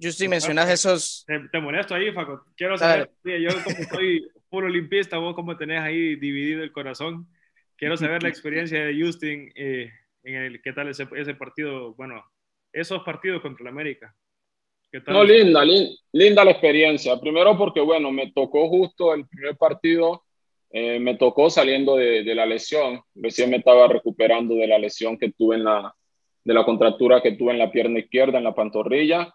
Justi, mencionas esos... Te, te, molesto ahí, Faco. Quiero saber, yo como soy puro olimpista, vos cómo tenés ahí dividido el corazón. Quiero saber la experiencia de Justin eh, en el, ¿qué tal ese, ese partido? Bueno, esos partidos contra el América. No, linda, linda la experiencia. Primero porque, bueno, me tocó justo el primer partido, eh, me tocó saliendo de, la lesión. Recién me estaba recuperando de la lesión que tuve en la, de la contractura que tuve en la pierna izquierda, en la pantorrilla.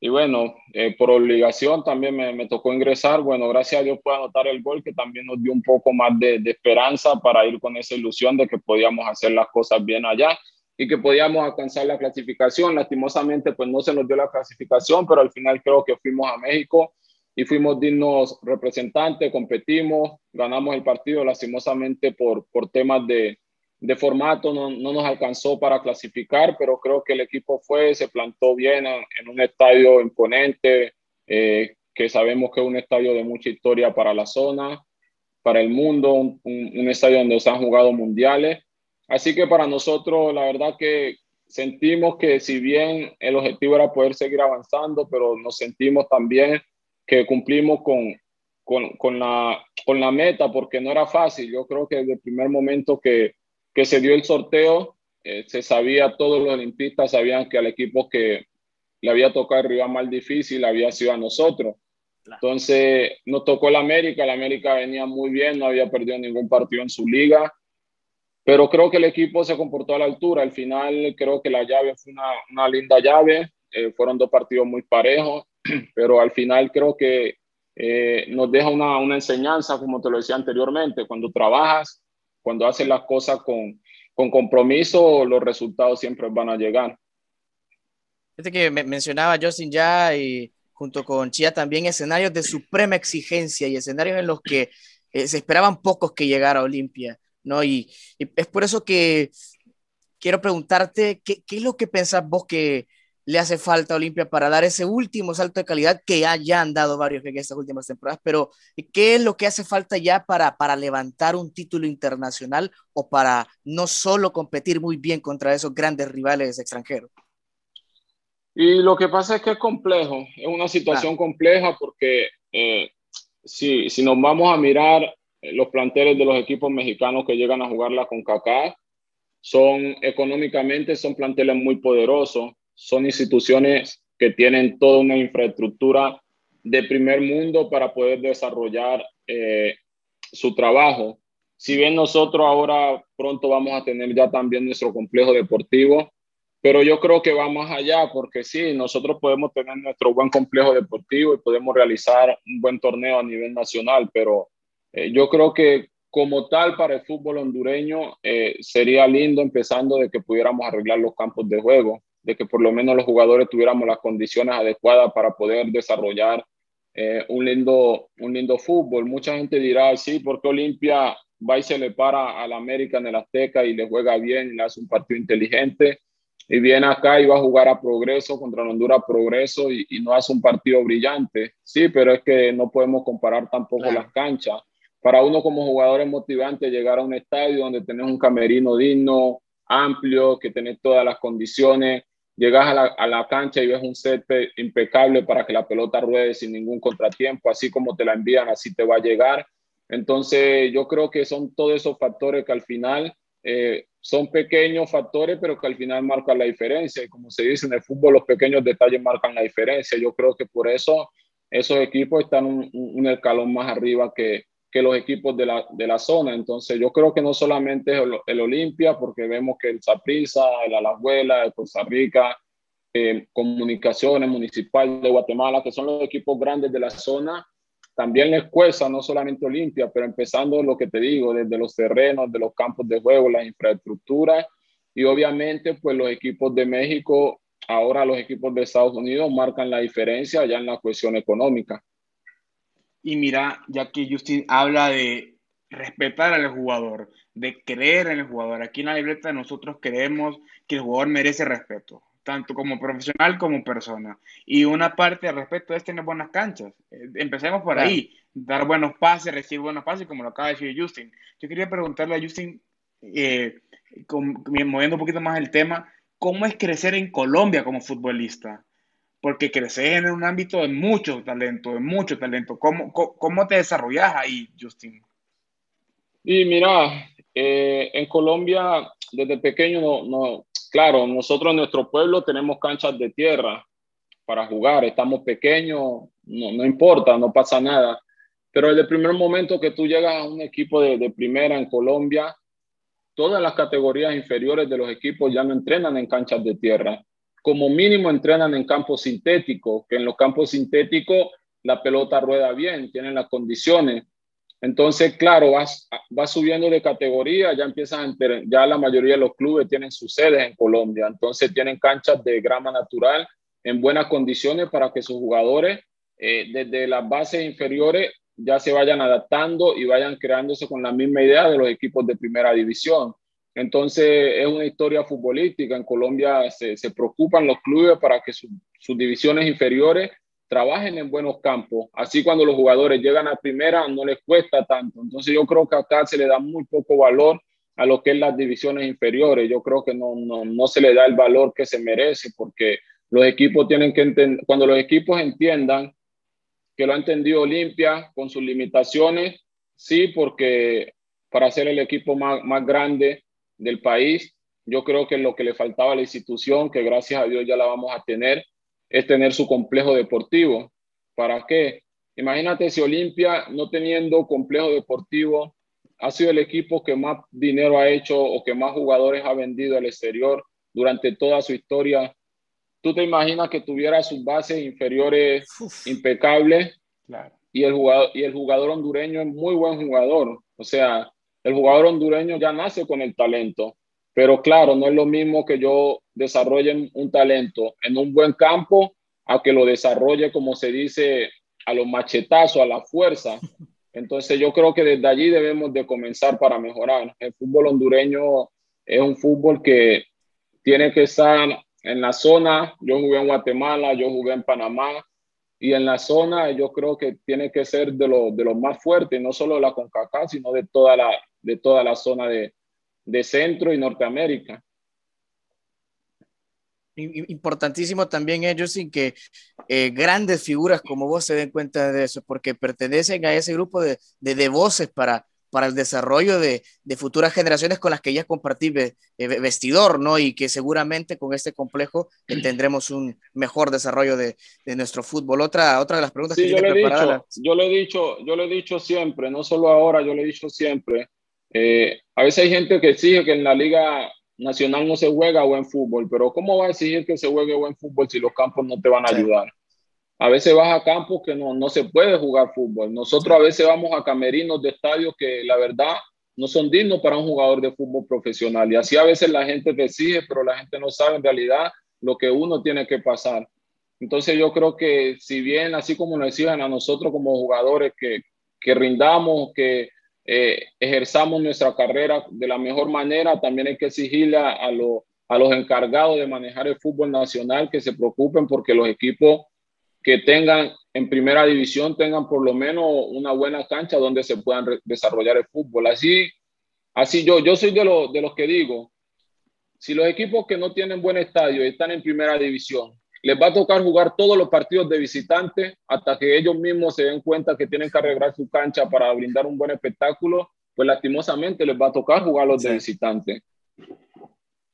Y bueno, eh, por obligación también me, me, tocó ingresar. Bueno, gracias a Dios pude anotar el gol que también nos dio un poco más de, de, esperanza para ir con esa ilusión de que podíamos hacer las cosas bien allá y que podíamos alcanzar la clasificación. Lastimosamente, pues no se nos dio la clasificación, pero al final creo que fuimos a México y fuimos dignos representantes, competimos, ganamos el partido lastimosamente por, por temas de, de formato no, no, nos alcanzó para clasificar, pero creo que el equipo fue, se plantó bien en, un estadio imponente, eh, que sabemos que es un estadio de mucha historia para la zona, para el mundo, un, un, estadio donde se han jugado mundiales. Así que para nosotros, la verdad que sentimos que si bien el objetivo era poder seguir avanzando, pero nos sentimos también que cumplimos con, con, con, la, con la meta, porque no era fácil. Yo creo que desde el primer momento que, que se dio el sorteo, eh, se sabía, todos los olimpistas sabían que al equipo que le había tocado el rival más difícil había sido a nosotros. Entonces nos tocó el América, el América venía muy bien, no había perdido ningún partido en su liga, pero creo que el equipo se comportó a la altura. Al final creo que la llave fue una, una linda llave, eh, fueron dos partidos muy parejos, [CLEARS THROAT] pero al final creo que eh, nos deja una, una enseñanza, como te lo decía anteriormente, cuando trabajas cuando haces las cosas con, con compromiso, los resultados siempre van a llegar. Este que mencionaba Justin ya y junto con Chia también escenarios de suprema exigencia y escenarios en los que eh, se esperaban pocos que llegara a Olimpia, ¿no? Y, es por eso que quiero preguntarte, ¿qué, ¿qué, es lo que pensás vos que, le hace falta a Olimpia para dar ese último salto de calidad que ya, han dado varios en estas últimas temporadas, pero ¿qué es lo que hace falta ya para, para levantar un título internacional o para no solo competir muy bien contra esos grandes rivales extranjeros? Y lo que pasa es que es complejo, es una situación compleja porque eh, si, si, nos vamos a mirar los planteles de los equipos mexicanos que llegan a jugar la CONCACAF, son económicamente, son planteles muy poderosos, son instituciones que tienen toda una infraestructura de primer mundo para poder desarrollar eh, su trabajo. Si bien nosotros ahora pronto vamos a tener ya también nuestro complejo deportivo, pero yo creo que va más allá, porque sí, nosotros podemos tener nuestro buen complejo deportivo y podemos realizar un buen torneo a nivel nacional, pero eh, yo creo que como tal para el fútbol hondureño eh, sería lindo empezando de que pudiéramos arreglar los campos de juego de que por lo menos los jugadores tuviéramos las condiciones adecuadas para poder desarrollar eh, un, lindo, un lindo fútbol. Mucha gente dirá, sí, porque Olimpia va y se le para al América en el Azteca y le juega bien, le hace un partido inteligente y viene acá y va a jugar a progreso contra Honduras progreso y, no hace un partido brillante. Sí, pero es que no podemos comparar tampoco las canchas. Para uno como jugador es motivante llegar a un estadio donde tenés un camerino digno, amplio, que tenés todas las condiciones, llegas a la, a la, cancha y ves un set impecable para que la pelota ruede sin ningún contratiempo, así como te la envían, así te va a llegar. Entonces, yo creo que son todos esos factores que al final eh, son pequeños factores, pero que al final marcan la diferencia. Y como se dice en el fútbol, los pequeños detalles marcan la diferencia. Yo creo que por eso esos equipos están un, un escalón más arriba que, que los equipos de la, de la, zona. Entonces, yo creo que no solamente el, Olimpia, porque vemos que el Saprissa, el Alajuela, el Costa Rica, eh, Comunicaciones Municipal de Guatemala, que son los equipos grandes de la zona, también les cuesta, no solamente Olimpia, pero empezando lo que te digo, desde los terrenos, de los campos de juego, la infraestructura y obviamente pues los equipos de México, ahora los equipos de Estados Unidos marcan la diferencia ya en la cuestión económica. Y mira, ya que Justin habla de respetar al jugador, de creer en el jugador, aquí en la libreta nosotros creemos que el jugador merece respeto, tanto como profesional como persona. Y una parte de respeto es tener buenas canchas. Eh, empecemos por ahí, dar buenos pases, recibir buenos pases, como lo acaba de decir Justin. Yo quería preguntarle a Justin, eh, moviendo un poquito más el tema, ¿cómo es crecer en Colombia como futbolista? Porque creces en un ámbito de mucho talento, de mucho talento. ¿Cómo, cómo, te desarrollas ahí, Justin? Y mira, eh, en Colombia, desde pequeño, no, no, claro, nosotros en nuestro pueblo tenemos canchas de tierra para jugar, estamos pequeños, no, no importa, no pasa nada. Pero desde el primer momento que tú llegas a un equipo de, de primera en Colombia, todas las categorías inferiores de los equipos ya no entrenan en canchas de tierra como mínimo entrenan en campos sintéticos, que en los campos sintéticos la pelota rueda bien, tienen las condiciones. Entonces, claro, vas, vas subiendo de categoría, ya empiezan, ya la mayoría de los clubes tienen sus sedes en Colombia, entonces tienen canchas de grama natural en buenas condiciones para que sus jugadores eh, desde las bases inferiores ya se vayan adaptando y vayan creándose con la misma idea de los equipos de primera división. Entonces es una historia futbolística. En Colombia se, se preocupan los clubes para que sus divisiones inferiores trabajen en buenos campos. Así cuando los jugadores llegan a primera no les cuesta tanto. Entonces yo creo que acá se le da muy poco valor a lo que es las divisiones inferiores. Yo creo que no, no, no se le da el valor que se merece porque los equipos tienen que entender, cuando los equipos entiendan que lo ha entendido Olimpia con sus limitaciones, sí, porque para ser el equipo más, más grande del país, yo creo que lo que le faltaba a la institución, que gracias a Dios ya la vamos a tener, es tener su complejo deportivo. ¿Para qué? Imagínate si Olimpia, no teniendo complejo deportivo, ha sido el equipo que más dinero ha hecho o que más jugadores ha vendido al exterior durante toda su historia. ¿Tú te imaginas que tuviera sus bases inferiores impecables? Y, el jugador, y el jugador hondureño es muy buen jugador. O sea, el jugador hondureño ya nace con el talento. Pero claro, no es lo mismo que yo desarrolle un talento en un buen campo a que lo desarrolle, como se dice, a los machetazos, a la fuerza. Entonces yo creo que desde allí debemos de comenzar para mejorar. El fútbol hondureño es un fútbol que tiene que estar en la zona. Yo jugué en Guatemala, yo jugué en Panamá y en la zona yo creo que tiene que ser de los de los más fuertes, no solo de la CONCACAF, sino de toda la, de toda la zona de, de Centro y Norteamérica. Importantísimo también ellos sin que eh, grandes figuras como vos se den cuenta de eso, porque pertenecen a ese grupo de, de, voces para, para el desarrollo de, de, futuras generaciones con las que ya compartí eh, vestidor, ¿no? Y que seguramente con este complejo tendremos un mejor desarrollo de, de nuestro fútbol. Otra, otra de las preguntas que yo le, dicho, yo le he dicho, yo le he dicho siempre, no solo ahora, yo le he dicho siempre, eh, a veces hay gente que exige que en la Liga Nacional no se juega buen fútbol, pero ¿cómo va a exigir que se juegue buen fútbol si los campos no te van a ayudar? A veces vas a campos que no, no se puede jugar fútbol. Nosotros a veces vamos a camerinos de estadios que la verdad no son dignos para un jugador de fútbol profesional. Y así a veces la gente te exige, pero la gente no sabe en realidad lo que uno tiene que pasar. Entonces yo creo que si bien así como nos exigen a nosotros como jugadores que, que rindamos, que eh, ejerzamos nuestra carrera de la mejor manera, también hay que exigirle a, a, a los encargados de manejar el fútbol nacional que se preocupen porque los equipos que tengan en primera división tengan por lo menos una buena cancha donde se puedan desarrollar el fútbol. Así, así yo, yo soy de, de los que digo, si los equipos que no tienen buen estadio están en primera división les va a tocar jugar todos los partidos de visitante hasta que ellos mismos se den cuenta que tienen que arreglar su cancha para brindar un buen espectáculo, pues lastimosamente les va a tocar jugar los de visitante.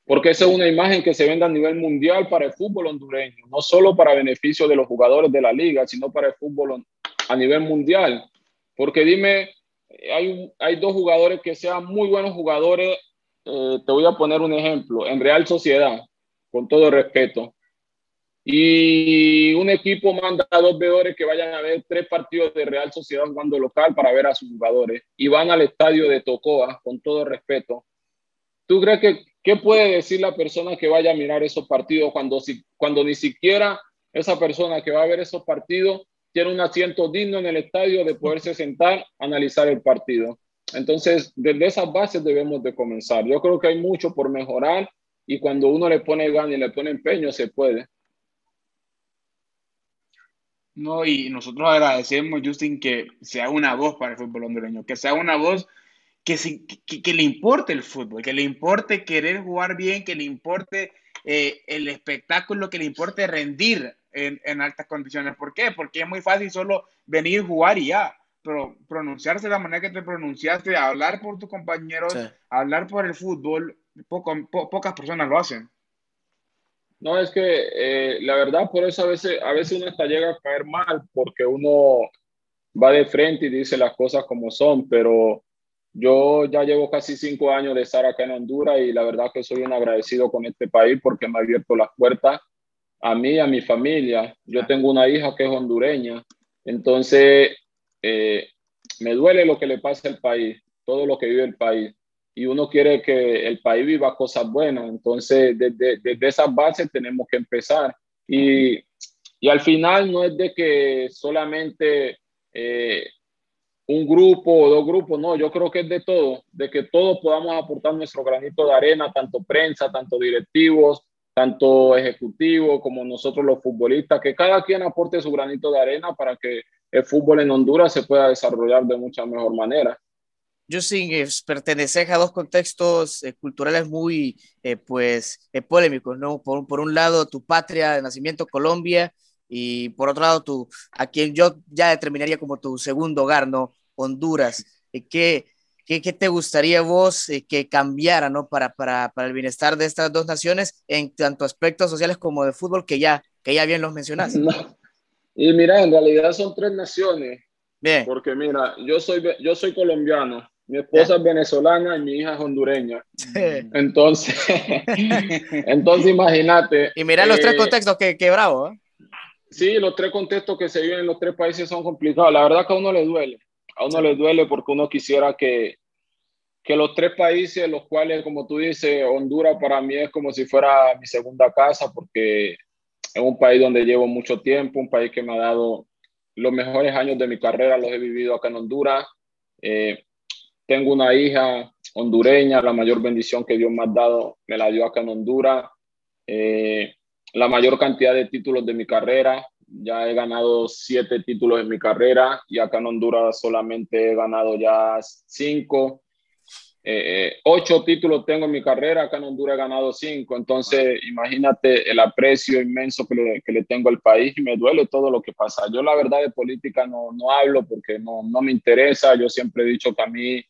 Porque esa es una imagen que se vende a nivel mundial para el fútbol hondureño, no solo para beneficio de los jugadores de la liga, sino para el fútbol a nivel mundial. Porque dime, hay, hay dos jugadores que sean muy buenos jugadores, eh, te voy a poner un ejemplo, en Real Sociedad, con todo respeto y un equipo manda a dos veedores que vayan a ver tres partidos de Real Sociedad jugando local para ver a sus jugadores y van al estadio de Tocoa, con todo respeto. ¿Tú crees que qué puede decir la persona que vaya a mirar esos partidos cuando, cuando ni siquiera esa persona que va a ver esos partidos tiene un asiento digno en el estadio de poderse sentar analizar el partido? Entonces, desde esas bases debemos de comenzar. Yo creo que hay mucho por mejorar y cuando uno le pone ganas y le pone empeño, se puede. No, y nosotros agradecemos, Justin, que sea una voz para el fútbol hondureño, que sea una voz que, que, le importe el fútbol, que le importe querer jugar bien, que le importe eh, el espectáculo, que le importe rendir en, altas condiciones. ¿Por qué? Porque es muy fácil solo venir, jugar y ya, pero pronunciarse de la manera que te pronunciaste, hablar por tus compañeros, hablar por el fútbol, pocas personas lo hacen. No, es que eh, la verdad, por eso a veces, a veces uno hasta llega a caer mal, porque uno va de frente y dice las cosas como son, pero yo ya llevo casi cinco años de estar acá en Honduras y la verdad que soy un agradecido con este país porque me ha abierto las puertas a mí a mi familia. Yo tengo una hija que es hondureña, entonces eh, me duele lo que le pasa al país, todo lo que vive el país y uno quiere que el país viva cosas buenas. Entonces, desde, desde esas bases tenemos que empezar. Y, y, al final no es de que solamente eh, un grupo o dos grupos, no, yo creo que es de todo, de que todos podamos aportar nuestro granito de arena, tanto prensa, tanto directivos, tanto ejecutivos como nosotros los futbolistas, que cada quien aporte su granito de arena para que el fútbol en Honduras se pueda desarrollar de mucha mejor manera. Yo sí pertenecer a dos contextos eh, culturales muy eh, pues eh, polémicos, ¿no? Por, por un lado, tu patria de nacimiento, Colombia, y por otro lado, tú, a quien yo ya determinaría como tu segundo hogar, ¿no? Honduras. ¿Qué, qué, qué te gustaría vos que cambiara, ¿no? Para, para, para, el bienestar de estas dos naciones en tanto aspectos sociales como de fútbol, que ya, que ya bien los mencionaste. Y mira, en realidad son tres naciones. Bien. Porque mira, yo soy, yo soy colombiano, mi esposa es venezolana y mi hija es hondureña. Entonces, [LAUGHS] entonces imagínate. Y mira los tres eh, contextos que, que bravo. ¿eh? Sí, los tres contextos que se viven en los tres países son complicados. La verdad que a uno le duele. A uno le duele porque uno quisiera que, que los tres países, los cuales, como tú dices, Honduras para mí es como si fuera mi segunda casa porque es un país donde llevo mucho tiempo, un país que me ha dado los mejores años de mi carrera, los he vivido acá en Honduras. Eh, tengo una hija hondureña, la mayor bendición que Dios me ha dado me la dio acá en Honduras. Eh, la mayor cantidad de títulos de mi carrera, ya he ganado siete títulos en mi carrera y acá en Honduras solamente he ganado ya cinco. Eh, ocho títulos tengo en mi carrera, acá en Honduras he ganado cinco, entonces imagínate el aprecio inmenso que le, que le, tengo al país y me duele todo lo que pasa. Yo la verdad de política no, no hablo porque no, no me interesa, yo siempre he dicho que a mí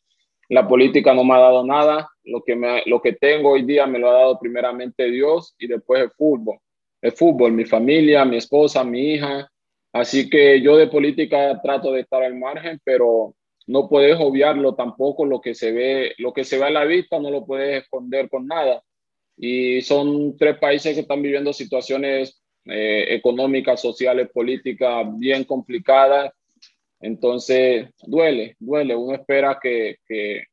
la política no me ha dado nada. Lo que, me, lo que tengo hoy día me lo ha dado primeramente Dios y después el fútbol. El fútbol, mi familia, mi esposa, mi hija. Así que yo de política trato de estar al margen, pero no puedes obviarlo tampoco. Lo que se ve, lo que se ve a la vista no lo puedes esconder con nada. Y son tres países que están viviendo situaciones eh, económicas, sociales, políticas bien complicadas entonces, duele, duele. Uno espera que, que,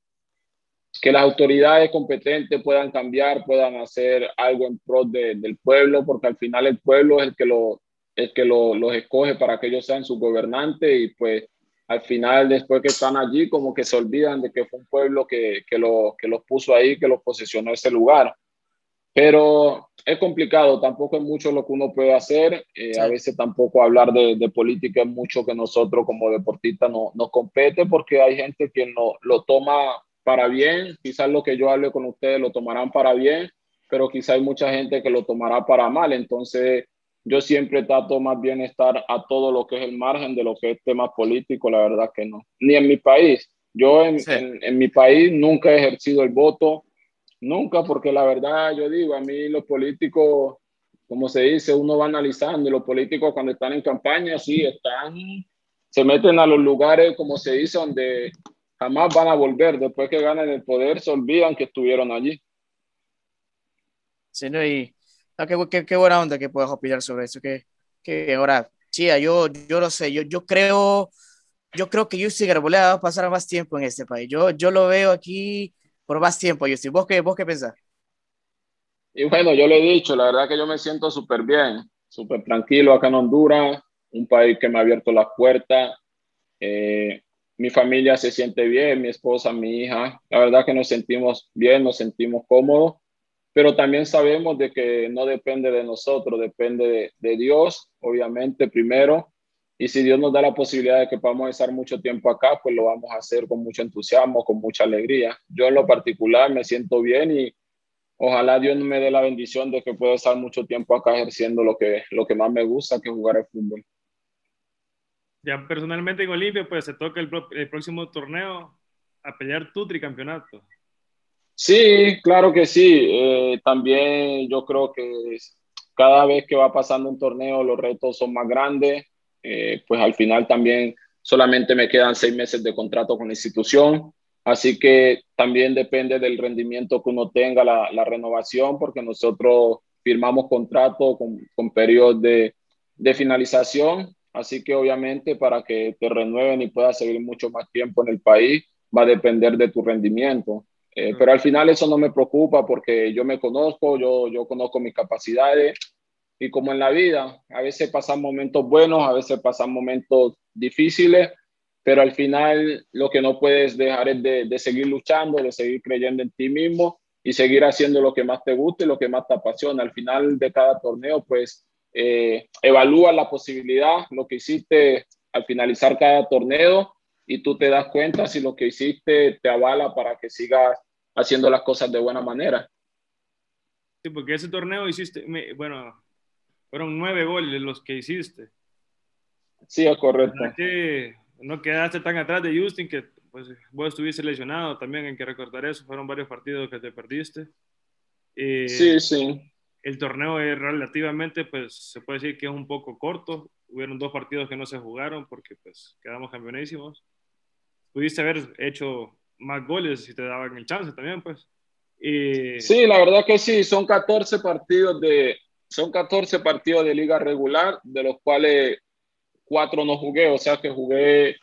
las autoridades competentes puedan cambiar, puedan hacer algo en pro del pueblo, porque al final el pueblo es el que, lo, el que lo, los escoge para que ellos sean sus gobernantes y pues al final, después que están allí, como que se olvidan de que fue un pueblo que, que, lo, que los puso ahí, que los posesionó ese lugar. Pero es complicado, tampoco es mucho lo que uno puede hacer. Eh, a veces tampoco hablar de, de, política es mucho que nosotros como deportistas no, nos compete porque hay gente que no, lo toma para bien. Quizás lo que yo hable con ustedes lo tomarán para bien, pero quizás hay mucha gente que lo tomará para mal. Entonces, yo siempre trato más bien estar a todo lo que es el margen de lo que es tema político, la verdad que no. Ni en mi país. Yo en, en, en mi país nunca he ejercido el voto Nunca, porque la verdad yo digo, a mí los políticos, como se dice, uno va analizando, y los políticos cuando están en campaña, sí, están, se meten a los lugares, como se dice, donde jamás van a volver. Después que ganan el poder, se olvidan que estuvieron allí. Sí, no, y qué, qué, buena onda que puedas opinar sobre eso. Que, que ahora, sí, yo, yo lo sé, yo, yo creo, yo creo que Justin Arboleda va a pasar más tiempo en este país. Yo, yo lo veo aquí por más tiempo, Justin. ¿Vos qué, vos qué pensás? Y bueno, yo le he dicho, la verdad que yo me siento súper bien, súper tranquilo acá en Honduras, un país que me ha abierto las puertas. Eh, mi familia se siente bien, mi esposa, mi hija. La verdad que nos sentimos bien, nos sentimos cómodos, pero también sabemos de que no depende de nosotros, depende de, de Dios, obviamente, primero. Y si Dios nos da la posibilidad de que podamos estar mucho tiempo acá, pues lo vamos a hacer con mucho entusiasmo, con mucha alegría. Yo en lo particular me siento bien y ojalá Dios me dé la bendición de que pueda estar mucho tiempo acá ejerciendo lo que, lo que más me gusta, que es jugar al fútbol. Ya personalmente en Olimpia, pues se toca el, el próximo torneo a pelear tu tricampeonato. Sí, claro que sí. Eh, también yo creo que cada vez que va pasando un torneo los retos son más grandes eh, pues al final también solamente me quedan seis meses de contrato con la institución, así que también depende del rendimiento que uno tenga la, la renovación, porque nosotros firmamos contrato con, con periodos de, de finalización, así que obviamente para que te renueven y puedas seguir mucho más tiempo en el país, va a depender de tu rendimiento. Eh, pero al final eso no me preocupa porque yo me conozco, yo, yo conozco mis capacidades, y como en la vida, a veces pasan momentos buenos, a veces pasan momentos difíciles, pero al final lo que no puedes dejar es de, de seguir luchando, de seguir creyendo en ti mismo y seguir haciendo lo que más te guste, lo que más te apasiona. Al final de cada torneo, pues eh, evalúa la posibilidad, lo que hiciste al finalizar cada torneo y tú te das cuenta si lo que hiciste te avala para que sigas haciendo las cosas de buena manera. Sí, porque ese torneo hiciste, bueno, fueron nueve goles los que hiciste. Sí, es correcto. Que no quedaste tan atrás de Justin que pues vos estuviste lesionado también, hay que recordar eso, fueron varios partidos que te perdiste. Eh, sí, sí. El torneo es relativamente, pues se puede decir que es un poco corto, hubieron dos partidos que no se jugaron porque pues quedamos campeonísimos. Pudiste haber hecho más goles si te daban el chance también, pues. Sí, la verdad que sí, son 14 partidos de, son 14 partidos de liga regular, de los cuales cuatro no jugué, o sea que jugué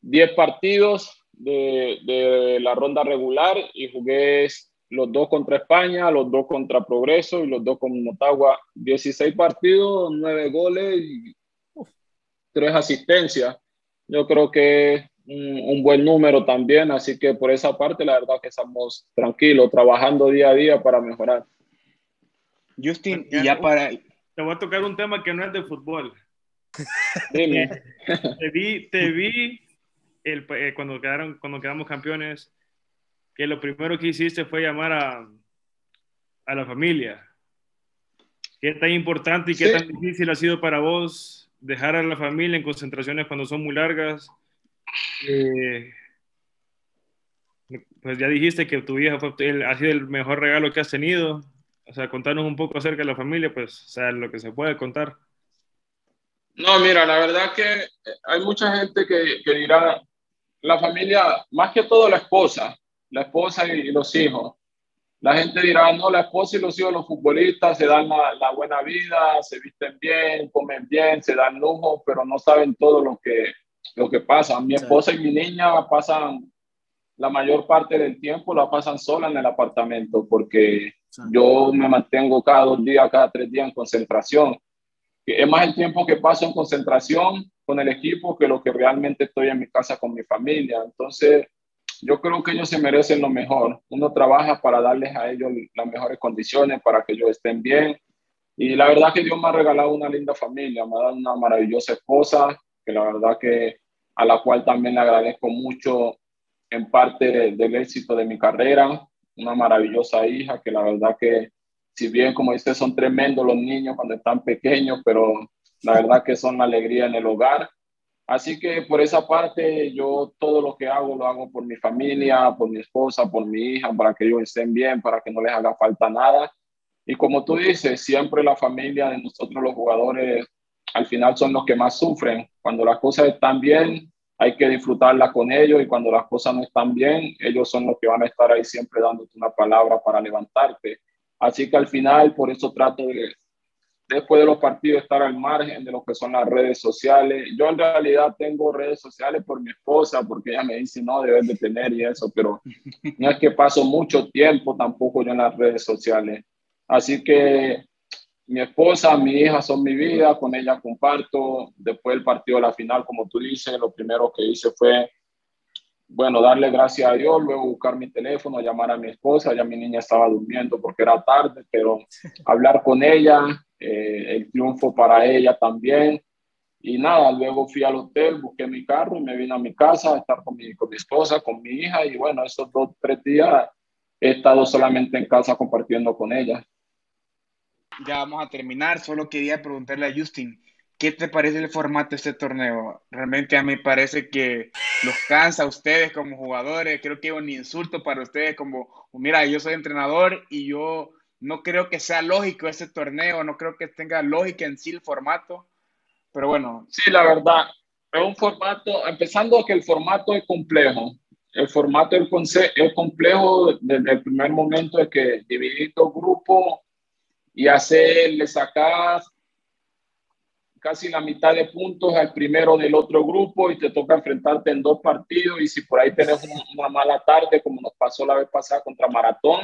10 partidos de, la ronda regular y jugué los dos contra España, los dos contra Progreso y los dos con Motagua. 16 partidos, 9 goles y 3 asistencias. Yo creo que es un, buen número también, así que por esa parte la verdad que estamos tranquilos, trabajando día a día para mejorar. Justin, y ya para... Te voy a tocar un tema que no es de fútbol. [LAUGHS] Dime. te vi, te vi el, eh, cuando, quedaron, cuando quedamos campeones, que lo primero que hiciste fue llamar a, a la familia. ¿Qué tan importante y qué tan difícil ha sido para vos dejar a la familia en concentraciones cuando son muy largas? Eh, pues ya dijiste que tu hija fue, ha sido el mejor regalo que has tenido. O sea, contarnos un poco acerca de la familia, pues, o sea, lo que se puede contar. No, mira, la verdad que hay mucha gente que, que dirá, la familia, más que todo la esposa, la esposa y, los hijos. La gente dirá, no, la esposa y los hijos, los futbolistas, se dan la, buena vida, se visten bien, comen bien, se dan lujo, pero no saben todo lo que, lo que pasa. Mi esposa y mi niña pasan la mayor parte del tiempo, la pasan sola en el apartamento, porque yo me mantengo cada dos días, cada tres días en concentración. Es más el tiempo que paso en concentración con el equipo que lo que realmente estoy en mi casa con mi familia. Entonces, yo creo que ellos se merecen lo mejor. Uno trabaja para darles a ellos las mejores condiciones, para que ellos estén bien. Y la verdad que Dios me ha regalado una linda familia, me ha dado una maravillosa esposa, que la verdad que a la cual también le agradezco mucho en parte del éxito de mi carrera, una maravillosa hija, que la verdad que si bien como dice son tremendos los niños cuando están pequeños, pero la verdad que son alegría en el hogar. Así que por esa parte yo todo lo que hago lo hago por mi familia, por mi esposa, por mi hija, para que ellos estén bien, para que no les haga falta nada. Y como tú dices, siempre la familia de nosotros los jugadores al final son los que más sufren. Cuando las cosas están bien, hay que disfrutarlas con ellos y cuando las cosas no están bien, ellos son los que van a estar ahí siempre dándote una palabra para levantarte. Así que al final, por eso trato de, después de los partidos estar al margen de lo que son las redes sociales. Yo en realidad tengo redes sociales por mi esposa, porque ella me dice, no, debes de tener y eso, pero [LAUGHS] no es que paso mucho tiempo tampoco yo en las redes sociales. Así que mi esposa, mi hija son mi vida, con ella comparto. Después del partido de la final, como tú dices, lo primero que hice fue bueno, darle gracias a Dios, luego buscar mi teléfono, llamar a mi esposa, ya mi niña estaba durmiendo porque era tarde, pero [LAUGHS] hablar con ella, eh, el triunfo para ella también. Y nada, luego fui al hotel, busqué mi carro y me vine a mi casa a estar con mi, con mi esposa, con mi hija y bueno, esos dos, tres días he estado solamente en casa compartiendo con ella. Ya vamos a terminar, solo quería preguntarle a Justin, ¿Qué te parece el formato de este torneo? Realmente a mí parece que los cansa a ustedes como jugadores. Creo que es un insulto para ustedes como, mira, yo soy entrenador y yo no creo que sea lógico ese torneo, no creo que tenga lógica en sí el formato. Pero bueno. Sí, la verdad, es un formato, empezando que el formato es complejo. El formato es complejo desde el primer momento de que dividir dos grupos y hacerle sacar casi la mitad de puntos al primero del otro grupo y te toca enfrentarte en dos partidos y si por ahí tenés una, mala tarde como nos pasó la vez pasada contra Maratón,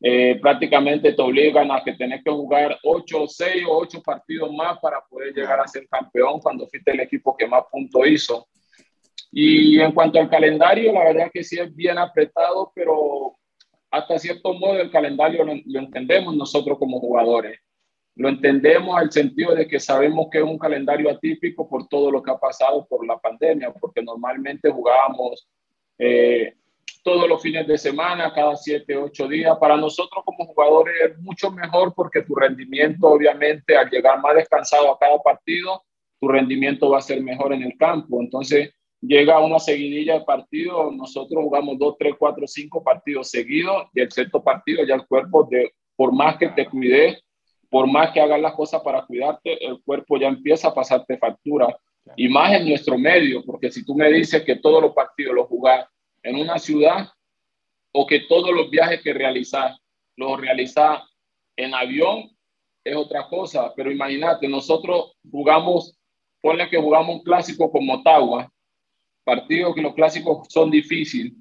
eh, prácticamente te obligan a que tenés que jugar ocho, seis o ocho partidos más para poder llegar a ser campeón cuando fuiste el equipo que más puntos hizo. Y en cuanto al calendario, la verdad que sí es bien apretado, pero hasta cierto modo el calendario lo, entendemos nosotros como jugadores. Lo entendemos al sentido de que sabemos que es un calendario atípico por todo lo que ha pasado por la pandemia, porque normalmente jugábamos eh, todos los fines de semana, cada siete, ocho días. Para nosotros como jugadores es mucho mejor porque tu rendimiento, obviamente, al llegar más descansado a cada partido, tu rendimiento va a ser mejor en el campo. Entonces, llega una seguidilla de partidos, nosotros jugamos dos, tres, cuatro, cinco partidos seguidos y el sexto partido ya el cuerpo, de, por más que te cuides, por más que hagas las cosas para cuidarte, el cuerpo ya empieza a pasarte factura. Y más en nuestro medio, porque si tú me dices que todos los partidos los jugás en una ciudad o que todos los viajes que realizas los realizas en avión, es otra cosa. Pero imagínate, nosotros jugamos, ponle que jugamos un clásico con Motagua, partidos que los clásicos son difíciles,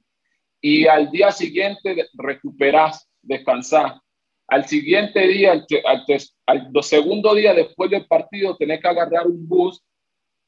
y al día siguiente recuperas, descansar. Al siguiente día, al, al, segundo día después del partido, tenés que agarrar un bus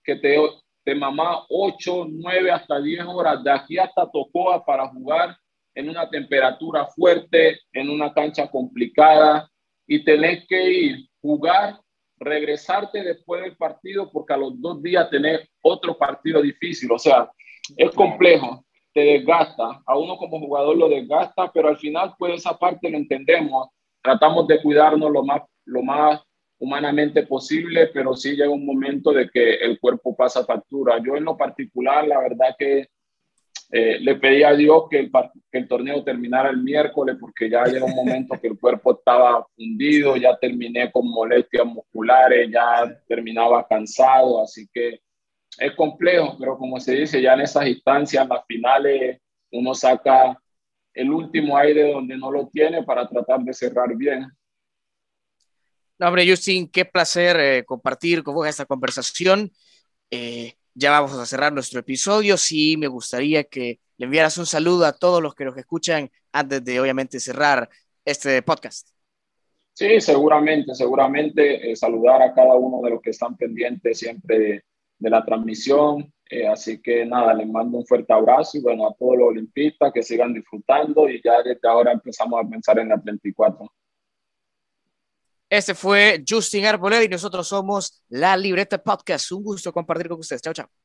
que te, te mamá 8, 9 hasta 10 horas de aquí hasta Tocoa para jugar en una temperatura fuerte, en una cancha complicada y tenés que ir, jugar, regresarte después del partido porque a los dos días tenés otro partido difícil. O sea, es complejo, te desgasta. A uno como jugador lo desgasta, pero al final pues esa parte lo entendemos. Tratamos de cuidarnos lo más, lo más humanamente posible, pero sí llega un momento de que el cuerpo pasa factura. Yo en lo particular, la verdad que eh, le pedí a Dios que el, que el, torneo terminara el miércoles porque ya llega un momento que el cuerpo estaba fundido, ya terminé con molestias musculares, ya terminaba cansado, así que es complejo, pero como se dice, ya en esas instancias, en las finales, uno saca el último aire donde no lo tiene para tratar de cerrar bien. No, hombre, Justin, qué placer eh, compartir con vos esta conversación. Eh, ya vamos a cerrar nuestro episodio. Sí, me gustaría que le enviaras un saludo a todos los que nos escuchan antes de, obviamente, cerrar este podcast. Sí, seguramente, seguramente eh, saludar a cada uno de los que están pendientes siempre de, la transmisión. así que nada, les mando un fuerte abrazo y bueno, a todos los olimpistas que sigan disfrutando y ya desde ahora empezamos a pensar en la 34. Este fue Justin Arboleda y nosotros somos La Libreta Podcast. Un gusto compartir con ustedes. Chao, chao.